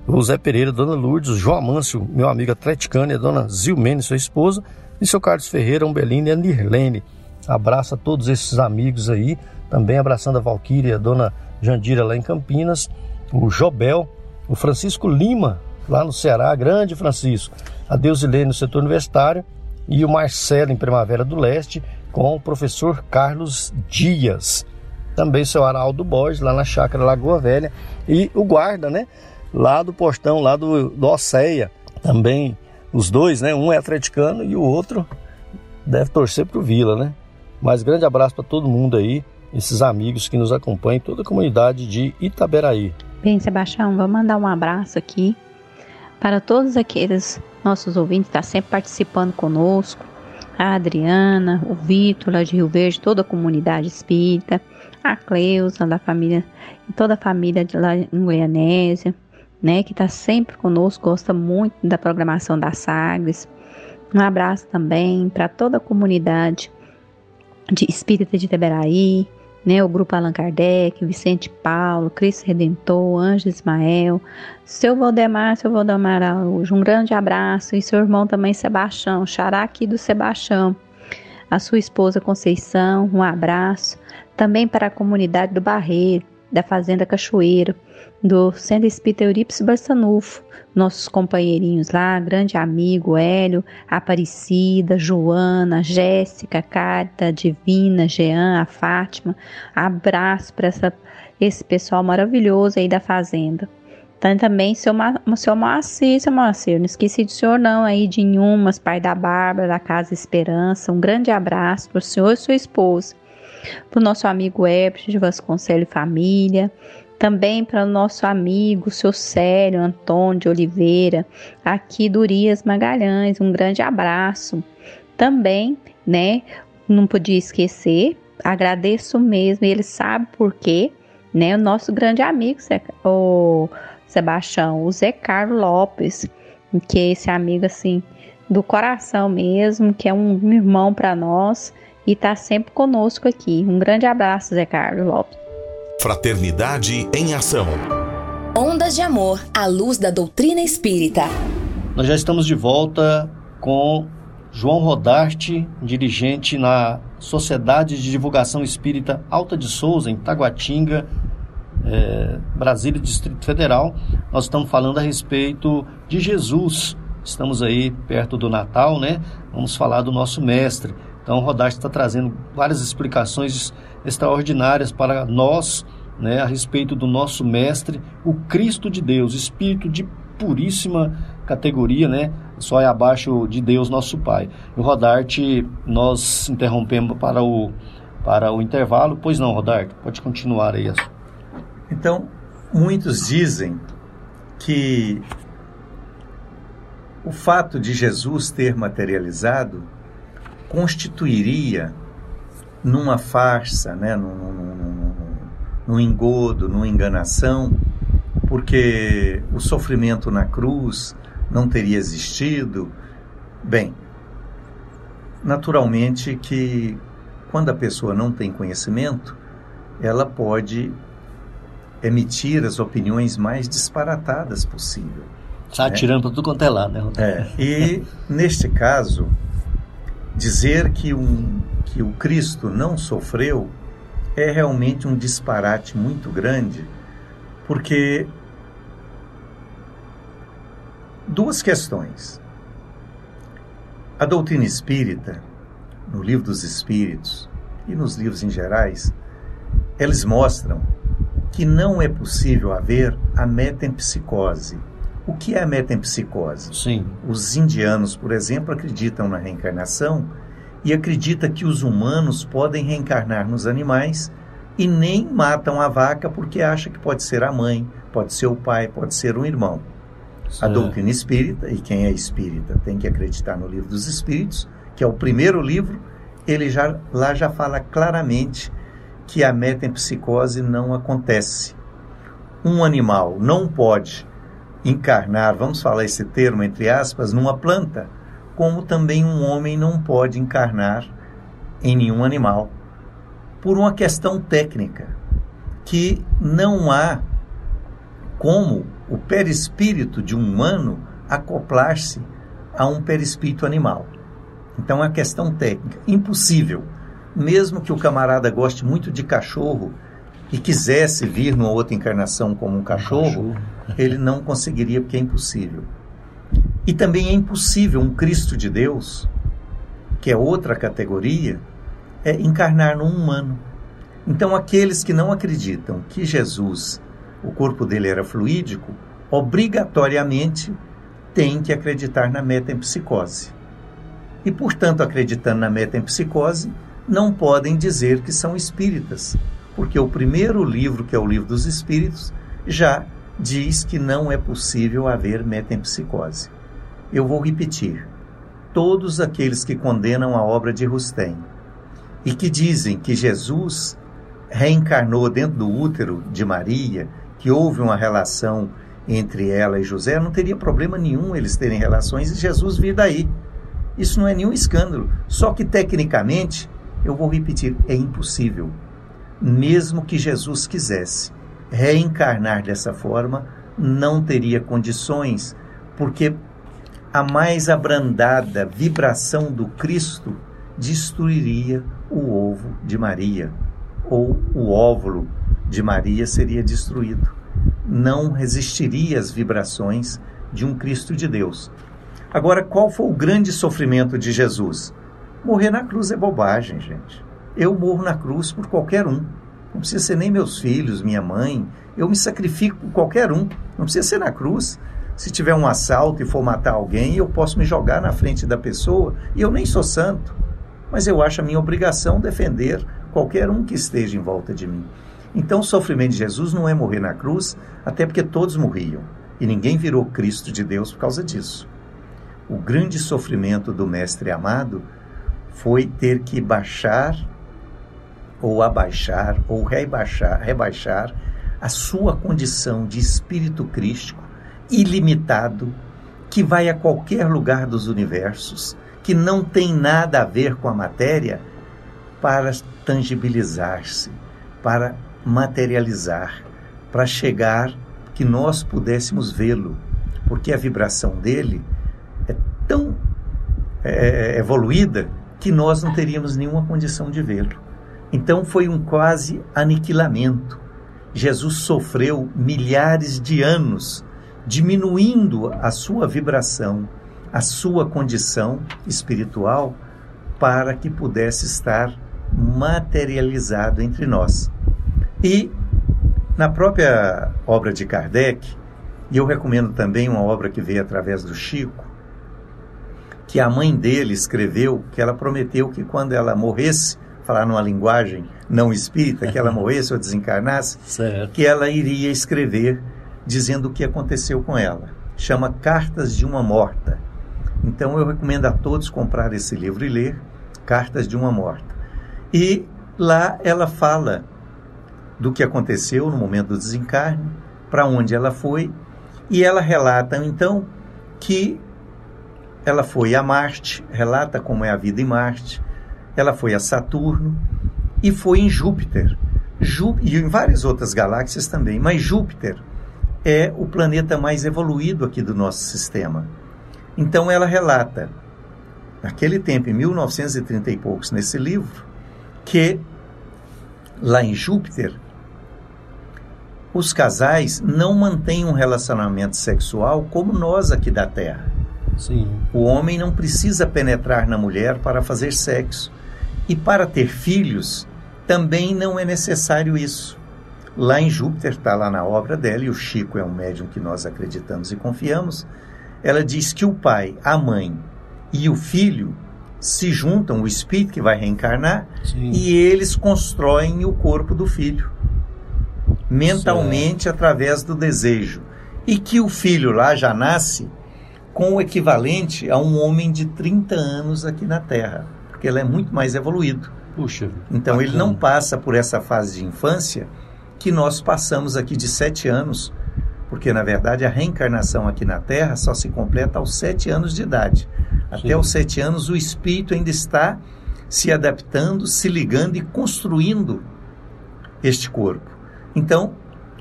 o Zé Pereira, Dona Lourdes, o João Amâncio, meu amigo atleticano, e a Dona Zilmene, sua esposa, e seu Carlos Ferreira, Umbelina e a Nirlene. Abraço a todos esses amigos aí, também abraçando a Valquíria, a dona Jandira lá em Campinas, o Jobel, o Francisco Lima, lá no Ceará, grande Francisco, a Deusilene no setor universitário e o Marcelo em Primavera do Leste com o professor Carlos Dias. Também seu Araldo Borges, lá na chácara Lagoa Velha. E o guarda, né? Lá do postão, lá do, do Oceia. Também os dois, né? Um é atleticano e o outro deve torcer para o Vila, né? Mas grande abraço para todo mundo aí, esses amigos que nos acompanham, toda a comunidade de Itaberaí. Bem, Sebastião, vou mandar um abraço aqui para todos aqueles nossos ouvintes que estão sempre participando conosco, a Adriana, o Vitor lá de Rio Verde, toda a comunidade espírita, a Cleusa da família, toda a família de lá em Goianésia, né, que está sempre conosco, gosta muito da programação da Sagres. Um abraço também para toda a comunidade de espírita de Teberaí, né, o grupo Allan Kardec, Vicente Paulo, Cristo Redentor, Anjo Ismael, seu Valdemar, seu Valdemar Araújo, um grande abraço, e seu irmão também Sebastião, xará aqui do Sebastião, a sua esposa Conceição, um abraço, também para a comunidade do Barreiro, da Fazenda Cachoeiro, do Centro Espírita Eurípides Barçanufo, nossos companheirinhos lá, grande amigo Hélio, Aparecida, Joana, Jéssica, Carta, Divina, Jean, a Fátima. Abraço para esse pessoal maravilhoso aí da Fazenda. Tem também seu, seu Moacir, seu Moacir, não esqueci do senhor não aí, de Inhumas, pai da Bárbara, da Casa Esperança. Um grande abraço para o senhor e sua esposa. Para o nosso amigo Herbert de Vasconcelos e família também para o nosso amigo, seu Célio Antônio de Oliveira, aqui do Urias Magalhães, um grande abraço. Também, né, não podia esquecer, agradeço mesmo, ele sabe por quê, né, o nosso grande amigo, o Sebastião, o Zé Carlos Lopes, que é esse amigo, assim, do coração mesmo, que é um irmão para nós e está sempre conosco aqui. Um grande abraço, Zé Carlos Lopes. Fraternidade em Ação. Ondas de Amor à luz da doutrina espírita. Nós já estamos de volta com João Rodarte, dirigente na Sociedade de Divulgação Espírita Alta de Souza, em Taguatinga, é, Brasília, Distrito Federal. Nós estamos falando a respeito de Jesus. Estamos aí perto do Natal, né? Vamos falar do nosso mestre. Então, o Rodarte está trazendo várias explicações extraordinárias para nós né, a respeito do nosso Mestre, o Cristo de Deus, Espírito de puríssima categoria, né? Só é abaixo de Deus, nosso Pai. No Rodarte, nós interrompemos para o, para o intervalo. Pois não, Rodarte, pode continuar aí. Então, muitos dizem que o fato de Jesus ter materializado constituiria numa farsa, né, num, num, num, num engodo, numa enganação, porque o sofrimento na cruz não teria existido. Bem, naturalmente que quando a pessoa não tem conhecimento, ela pode emitir as opiniões mais disparatadas possível. Está né? atirando para tudo quanto é lá, né? É, e neste caso, dizer que um, que o Cristo não sofreu é realmente um disparate muito grande, porque duas questões. A doutrina espírita, no livro dos Espíritos e nos livros em gerais, eles mostram que não é possível haver a metempsicose. O que é a metempsicose? Sim. Os indianos, por exemplo, acreditam na reencarnação e acredita que os humanos podem reencarnar nos animais e nem matam a vaca porque acha que pode ser a mãe, pode ser o pai, pode ser um irmão. A doutrina espírita, e quem é espírita tem que acreditar no livro dos espíritos, que é o primeiro livro, ele já lá já fala claramente que a metempsicose não acontece. Um animal não pode encarnar, vamos falar esse termo entre aspas, numa planta como também um homem não pode encarnar em nenhum animal, por uma questão técnica, que não há como o perispírito de um humano acoplar-se a um perispírito animal. Então é uma questão técnica, impossível. mesmo que o camarada goste muito de cachorro e quisesse vir numa outra encarnação como um cachorro, ele não conseguiria porque é impossível. E também é impossível um Cristo de Deus, que é outra categoria, é encarnar num humano. Então, aqueles que não acreditam que Jesus, o corpo dele era fluídico, obrigatoriamente têm que acreditar na metempsicose. E, portanto, acreditando na metempsicose, não podem dizer que são espíritas, porque o primeiro livro, que é o Livro dos Espíritos, já diz que não é possível haver metempsicose. Eu vou repetir. Todos aqueles que condenam a obra de Rustem e que dizem que Jesus reencarnou dentro do útero de Maria, que houve uma relação entre ela e José, não teria problema nenhum eles terem relações e Jesus vir daí. Isso não é nenhum escândalo. Só que tecnicamente, eu vou repetir, é impossível. Mesmo que Jesus quisesse reencarnar dessa forma, não teria condições, porque a mais abrandada vibração do Cristo destruiria o ovo de Maria, ou o óvulo de Maria seria destruído. Não resistiria às vibrações de um Cristo de Deus. Agora, qual foi o grande sofrimento de Jesus? Morrer na cruz é bobagem, gente. Eu morro na cruz por qualquer um. Não precisa ser nem meus filhos, minha mãe. Eu me sacrifico por qualquer um. Não precisa ser na cruz. Se tiver um assalto e for matar alguém, eu posso me jogar na frente da pessoa e eu nem sou santo. Mas eu acho a minha obrigação defender qualquer um que esteja em volta de mim. Então, o sofrimento de Jesus não é morrer na cruz, até porque todos morriam. E ninguém virou Cristo de Deus por causa disso. O grande sofrimento do Mestre amado foi ter que baixar, ou abaixar, ou rebaixar, rebaixar a sua condição de espírito crístico ilimitado, que vai a qualquer lugar dos universos, que não tem nada a ver com a matéria, para tangibilizar-se, para materializar, para chegar que nós pudéssemos vê-lo, porque a vibração dele é tão é, evoluída que nós não teríamos nenhuma condição de vê-lo. Então foi um quase aniquilamento. Jesus sofreu milhares de anos diminuindo a sua vibração, a sua condição espiritual, para que pudesse estar materializado entre nós. E na própria obra de Kardec, e eu recomendo também uma obra que veio através do Chico, que a mãe dele escreveu, que ela prometeu que quando ela morresse, falar numa linguagem não espírita, que ela morresse ou desencarnasse, certo. que ela iria escrever dizendo o que aconteceu com ela. Chama Cartas de uma Morta. Então eu recomendo a todos comprar esse livro e ler Cartas de uma Morta. E lá ela fala do que aconteceu no momento do desencarne, para onde ela foi, e ela relata então que ela foi a Marte, relata como é a vida em Marte, ela foi a Saturno e foi em Júpiter. Jú e em várias outras galáxias também, mas Júpiter é o planeta mais evoluído aqui do nosso sistema. Então ela relata, naquele tempo, em 1930 e poucos, nesse livro, que lá em Júpiter, os casais não mantêm um relacionamento sexual como nós aqui da Terra. Sim. O homem não precisa penetrar na mulher para fazer sexo. E para ter filhos, também não é necessário isso. Lá em Júpiter, está lá na obra dela, e o Chico é um médium que nós acreditamos e confiamos. Ela diz que o pai, a mãe e o filho se juntam, o espírito que vai reencarnar, Sim. e eles constroem o corpo do filho mentalmente certo. através do desejo. E que o filho lá já nasce com o equivalente a um homem de 30 anos aqui na Terra, porque ele é muito mais evoluído. Puxa. Então bacana. ele não passa por essa fase de infância que nós passamos aqui de sete anos, porque na verdade a reencarnação aqui na Terra só se completa aos sete anos de idade. Até Sim. os sete anos o espírito ainda está se adaptando, se ligando e construindo este corpo. Então,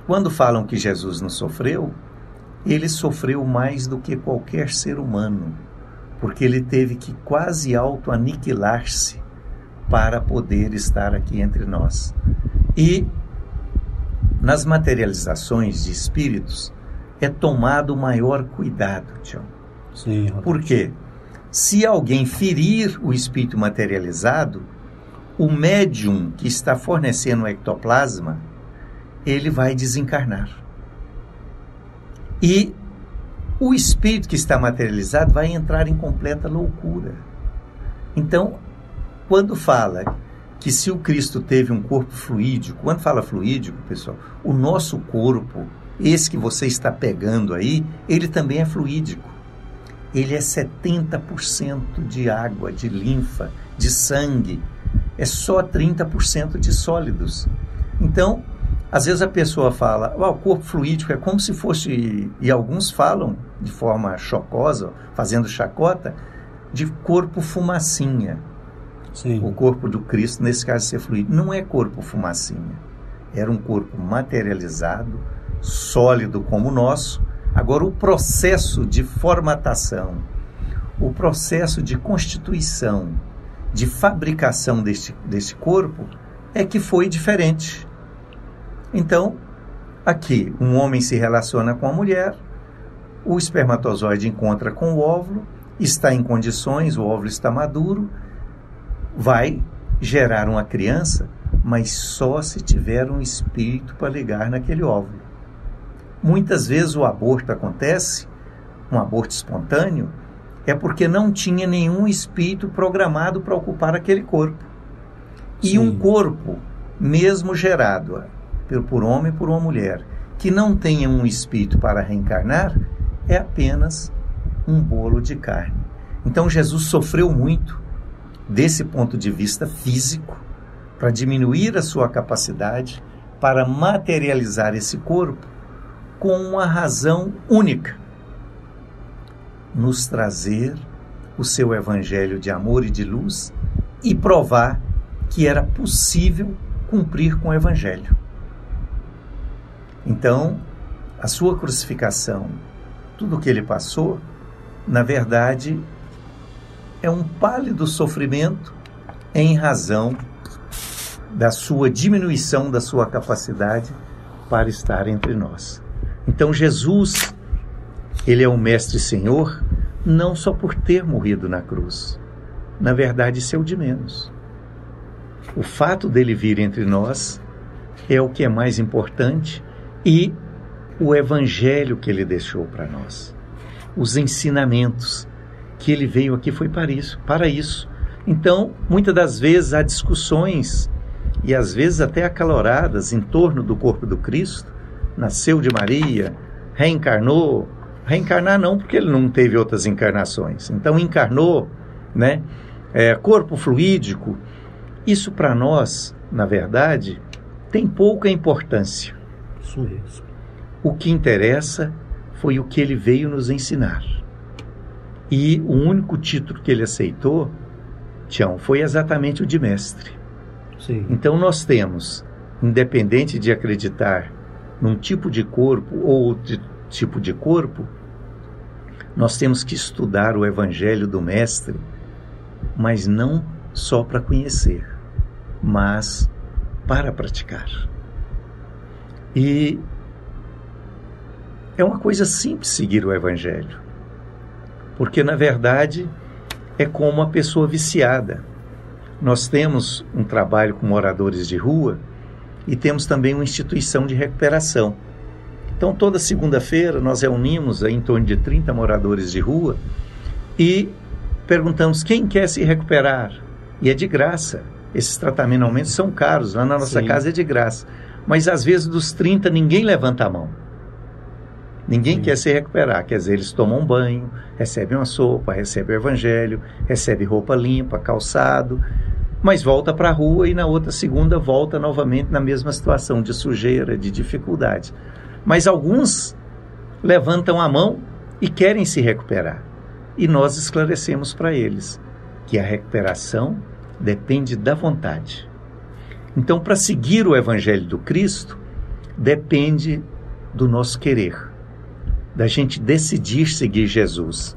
quando falam que Jesus não sofreu, ele sofreu mais do que qualquer ser humano, porque ele teve que quase auto-aniquilar-se para poder estar aqui entre nós. E nas materializações de espíritos é tomado maior cuidado, Tião. Sim. Por quê? Se alguém ferir o espírito materializado, o médium que está fornecendo o ectoplasma, ele vai desencarnar. E o espírito que está materializado vai entrar em completa loucura. Então, quando fala que se o Cristo teve um corpo fluídico, quando fala fluídico, pessoal, o nosso corpo, esse que você está pegando aí, ele também é fluídico. Ele é 70% de água, de linfa, de sangue. É só 30% de sólidos. Então, às vezes a pessoa fala, oh, o corpo fluídico é como se fosse, e alguns falam de forma chocosa, fazendo chacota, de corpo fumacinha. Sim. O corpo do Cristo, nesse caso, ser fluido. Não é corpo fumacinha. Era um corpo materializado, sólido como o nosso. Agora, o processo de formatação, o processo de constituição, de fabricação deste, deste corpo, é que foi diferente. Então, aqui, um homem se relaciona com a mulher, o espermatozoide encontra com o óvulo, está em condições, o óvulo está maduro, vai gerar uma criança, mas só se tiver um espírito para ligar naquele óvulo. Muitas vezes o aborto acontece, um aborto espontâneo, é porque não tinha nenhum espírito programado para ocupar aquele corpo. E um corpo, mesmo gerado por homem e por uma mulher, que não tenha um espírito para reencarnar, é apenas um bolo de carne. Então Jesus sofreu muito desse ponto de vista físico para diminuir a sua capacidade para materializar esse corpo com uma razão única: nos trazer o seu evangelho de amor e de luz e provar que era possível cumprir com o evangelho. Então, a sua crucificação, tudo o que ele passou, na verdade, é um pálido sofrimento em razão da sua diminuição da sua capacidade para estar entre nós. Então Jesus, ele é o mestre Senhor não só por ter morrido na cruz. Na verdade, o de menos. O fato dele vir entre nós é o que é mais importante e o evangelho que ele deixou para nós. Os ensinamentos que ele veio aqui foi para isso, para isso. Então, muitas das vezes há discussões e às vezes até acaloradas em torno do corpo do Cristo. Nasceu de Maria, reencarnou, reencarnar não, porque ele não teve outras encarnações. Então encarnou, né? É, corpo fluídico. Isso para nós, na verdade, tem pouca importância. Isso mesmo. O que interessa foi o que ele veio nos ensinar. E o único título que ele aceitou, Tião, foi exatamente o de mestre. Sim. Então nós temos, independente de acreditar num tipo de corpo ou outro tipo de corpo, nós temos que estudar o evangelho do mestre, mas não só para conhecer, mas para praticar. E é uma coisa simples seguir o evangelho. Porque, na verdade, é como uma pessoa viciada. Nós temos um trabalho com moradores de rua e temos também uma instituição de recuperação. Então, toda segunda-feira, nós reunimos em torno de 30 moradores de rua e perguntamos quem quer se recuperar. E é de graça. Esses tratamentos normalmente são caros, lá na nossa Sim. casa é de graça. Mas às vezes dos 30 ninguém levanta a mão. Ninguém Sim. quer se recuperar, quer dizer, eles tomam um banho, recebem uma sopa, recebem o evangelho, recebem roupa limpa, calçado, mas volta para a rua e na outra segunda volta novamente na mesma situação de sujeira, de dificuldade. Mas alguns levantam a mão e querem se recuperar. E nós esclarecemos para eles que a recuperação depende da vontade. Então, para seguir o evangelho do Cristo, depende do nosso querer da gente decidir seguir Jesus.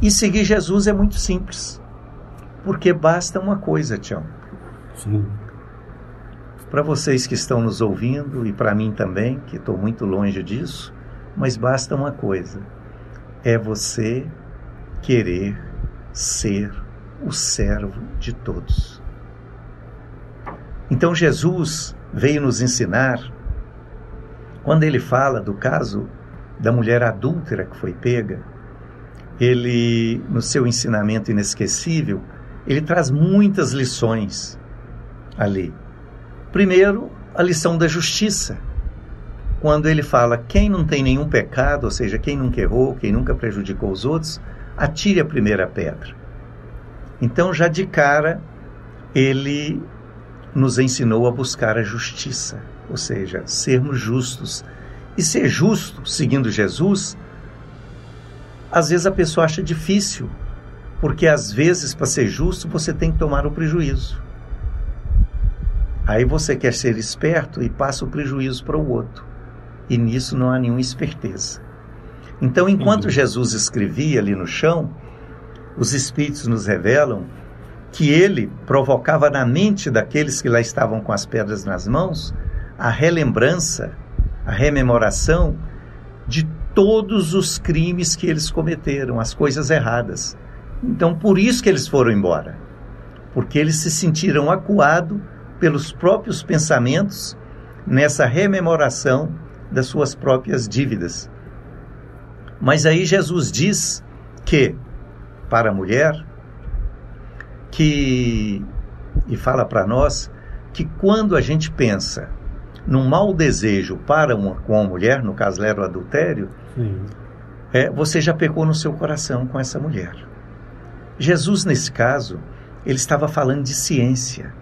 E seguir Jesus é muito simples, porque basta uma coisa, Tião: Sim. Para vocês que estão nos ouvindo e para mim também, que estou muito longe disso, mas basta uma coisa: é você querer ser o servo de todos. Então Jesus veio nos ensinar, quando ele fala do caso da mulher adúltera que foi pega, ele, no seu ensinamento inesquecível, ele traz muitas lições ali. Primeiro, a lição da justiça. Quando ele fala quem não tem nenhum pecado, ou seja, quem nunca errou, quem nunca prejudicou os outros, atire a primeira pedra. Então, já de cara, ele nos ensinou a buscar a justiça, ou seja, sermos justos. E ser justo, seguindo Jesus, às vezes a pessoa acha difícil, porque às vezes, para ser justo, você tem que tomar o prejuízo. Aí você quer ser esperto e passa o prejuízo para o outro. E nisso não há nenhuma esperteza. Então, enquanto Jesus escrevia ali no chão, os Espíritos nos revelam que ele provocava na mente daqueles que lá estavam com as pedras nas mãos a relembrança, a rememoração de todos os crimes que eles cometeram, as coisas erradas. Então, por isso que eles foram embora. Porque eles se sentiram acuados pelos próprios pensamentos nessa rememoração das suas próprias dívidas. Mas aí Jesus diz que, para a mulher, que, e fala para nós, que quando a gente pensa num mau desejo para uma, com a mulher, no caso era o adultério, é, você já pecou no seu coração com essa mulher. Jesus, nesse caso, ele estava falando de ciência.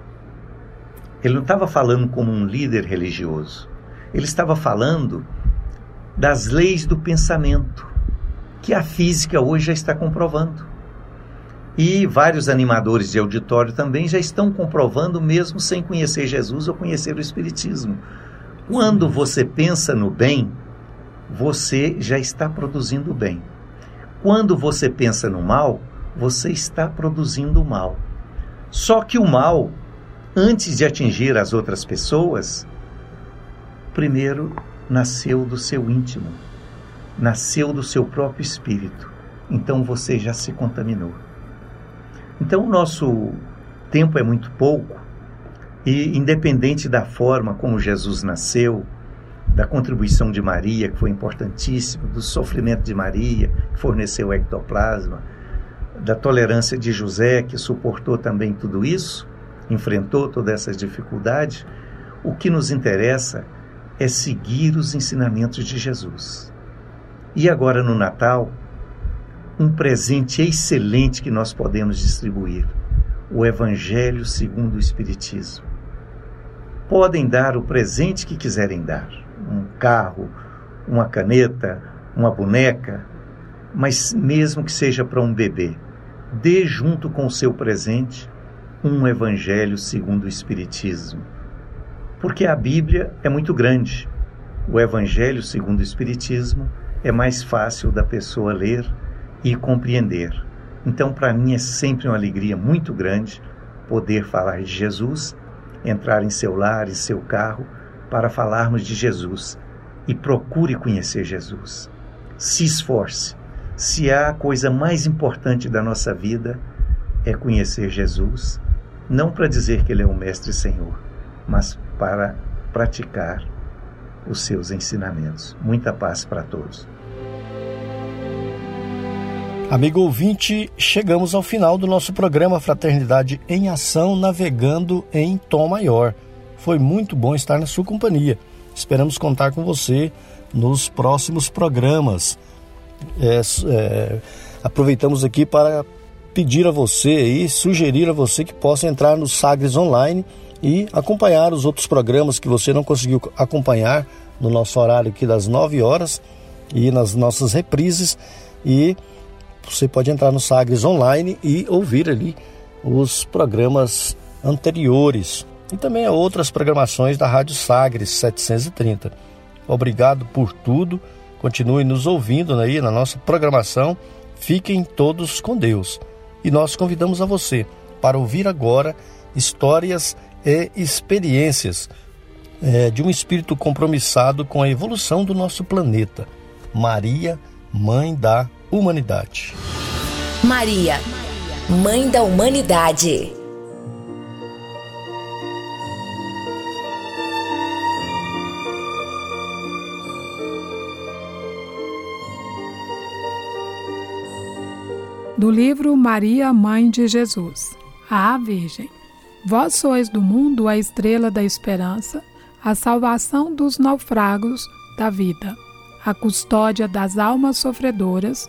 Ele não estava falando como um líder religioso. Ele estava falando das leis do pensamento, que a física hoje já está comprovando. E vários animadores de auditório também já estão comprovando, mesmo sem conhecer Jesus ou conhecer o Espiritismo. Quando você pensa no bem, você já está produzindo o bem. Quando você pensa no mal, você está produzindo o mal. Só que o mal, antes de atingir as outras pessoas, primeiro nasceu do seu íntimo, nasceu do seu próprio espírito. Então você já se contaminou. Então o nosso tempo é muito pouco e independente da forma como Jesus nasceu, da contribuição de Maria, que foi importantíssima, do sofrimento de Maria, que forneceu o ectoplasma, da tolerância de José, que suportou também tudo isso, enfrentou todas essas dificuldades, o que nos interessa é seguir os ensinamentos de Jesus. E agora no Natal, um presente excelente que nós podemos distribuir: o Evangelho segundo o Espiritismo. Podem dar o presente que quiserem dar um carro, uma caneta, uma boneca, mas mesmo que seja para um bebê, dê junto com o seu presente um evangelho segundo o Espiritismo. Porque a Bíblia é muito grande. O evangelho segundo o Espiritismo é mais fácil da pessoa ler e compreender. Então, para mim, é sempre uma alegria muito grande poder falar de Jesus, entrar em seu lar, em seu carro para falarmos de Jesus e procure conhecer Jesus. Se esforce. Se há coisa mais importante da nossa vida é conhecer Jesus, não para dizer que Ele é o Mestre e Senhor, mas para praticar os seus ensinamentos. Muita paz para todos. Amigo ouvinte, chegamos ao final do nosso programa Fraternidade em Ação, navegando em Tom Maior. Foi muito bom estar na sua companhia. Esperamos contar com você nos próximos programas. É, é, aproveitamos aqui para pedir a você e sugerir a você que possa entrar no Sagres Online e acompanhar os outros programas que você não conseguiu acompanhar no nosso horário aqui das 9 horas e nas nossas reprises e você pode entrar no Sagres Online e ouvir ali os programas anteriores e também outras programações da Rádio Sagres 730. Obrigado por tudo. Continue nos ouvindo aí na nossa programação. Fiquem todos com Deus. E nós convidamos a você para ouvir agora histórias e experiências é, de um espírito compromissado com a evolução do nosso planeta. Maria, Mãe da Humanidade. Maria, Mãe da Humanidade. Do livro Maria, Mãe de Jesus. A Virgem. Vós sois do mundo a estrela da esperança, a salvação dos naufragos da vida, a custódia das almas sofredoras,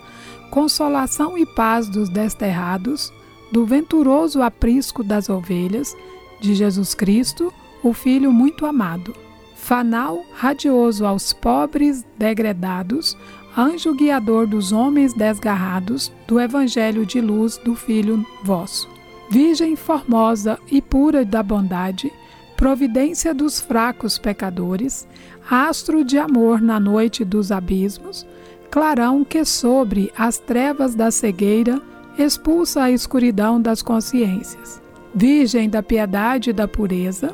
consolação e paz dos desterrados, do venturoso aprisco das ovelhas, de Jesus Cristo, o Filho muito amado. Fanal radioso aos pobres degredados, anjo guiador dos homens desgarrados, do Evangelho de luz do Filho vosso. Virgem formosa e pura da bondade, providência dos fracos pecadores, astro de amor na noite dos abismos, clarão que sobre as trevas da cegueira expulsa a escuridão das consciências. Virgem da piedade e da pureza,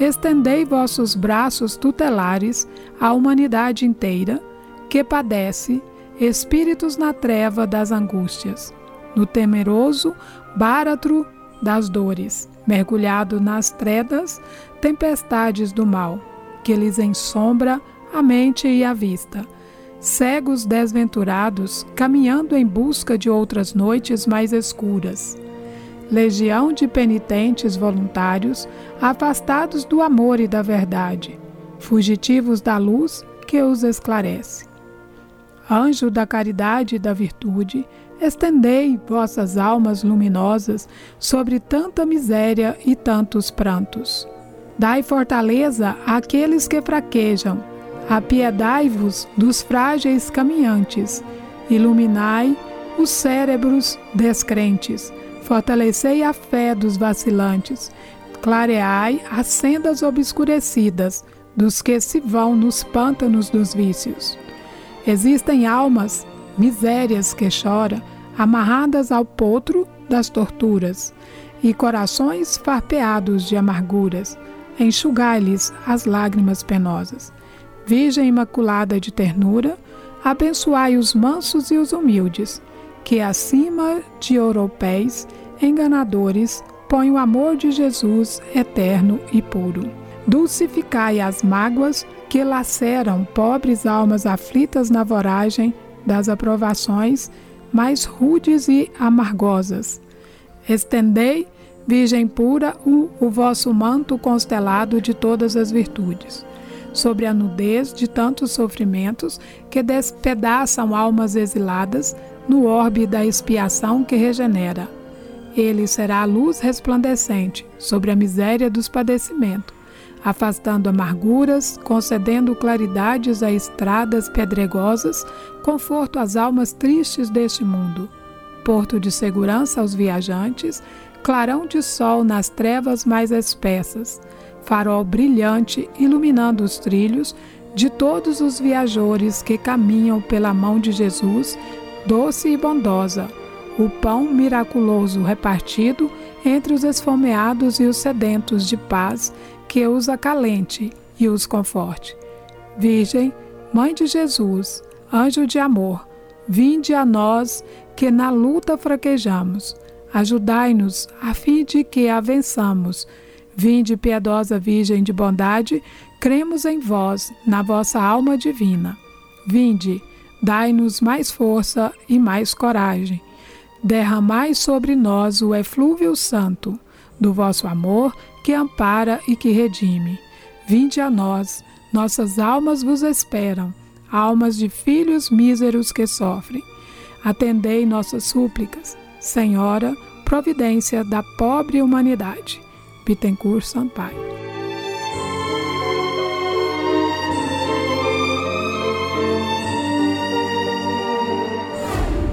estendei vossos braços tutelares à humanidade inteira, que padece espíritos na treva das angústias, no temeroso báratro das dores, mergulhado nas tredas, tempestades do mal, que lhes ensombra a mente e a vista. Cegos desventurados, caminhando em busca de outras noites mais escuras. Legião de penitentes voluntários, afastados do amor e da verdade, fugitivos da luz que os esclarece anjo da caridade e da virtude, estendei vossas almas luminosas sobre tanta miséria e tantos prantos. Dai fortaleza àqueles que fraquejam, apiedai-vos dos frágeis caminhantes, iluminai os cérebros descrentes, fortalecei a fé dos vacilantes, clareai as sendas obscurecidas dos que se vão nos pântanos dos vícios. Existem almas, misérias que choram, amarradas ao potro das torturas, e corações farpeados de amarguras. Enxugai-lhes as lágrimas penosas. Virgem Imaculada de ternura, abençoai os mansos e os humildes, que acima de europeus enganadores põe o amor de Jesus eterno e puro. Dulcificai as mágoas que laceram pobres almas aflitas na voragem das aprovações mais rudes e amargosas. Estendei, Virgem pura, o, o vosso manto constelado de todas as virtudes, sobre a nudez de tantos sofrimentos que despedaçam almas exiladas no orbe da expiação que regenera. Ele será a luz resplandecente sobre a miséria dos padecimentos afastando amarguras, concedendo claridades a estradas pedregosas, conforto às almas tristes deste mundo, porto de segurança aos viajantes, clarão de sol nas trevas mais espessas, farol brilhante iluminando os trilhos de todos os viajores que caminham pela mão de Jesus, doce e bondosa, o pão miraculoso repartido entre os esfomeados e os sedentos de paz que os acalente e os conforte. Virgem, Mãe de Jesus, anjo de amor, vinde a nós que na luta fraquejamos. Ajudai-nos a fim de que a vençamos. Vinde, piedosa Virgem de bondade, cremos em vós, na vossa alma divina. Vinde, dai-nos mais força e mais coragem. Derramai sobre nós o eflúvio santo do vosso amor que ampara e que redime. Vinde a nós, nossas almas vos esperam, almas de filhos míseros que sofrem. Atendei nossas súplicas, Senhora, providência da pobre humanidade. Bittencourt Sampaio.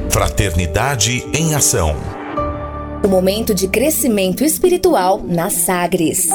Fraternidade em Ação. O momento de crescimento espiritual na Sagres.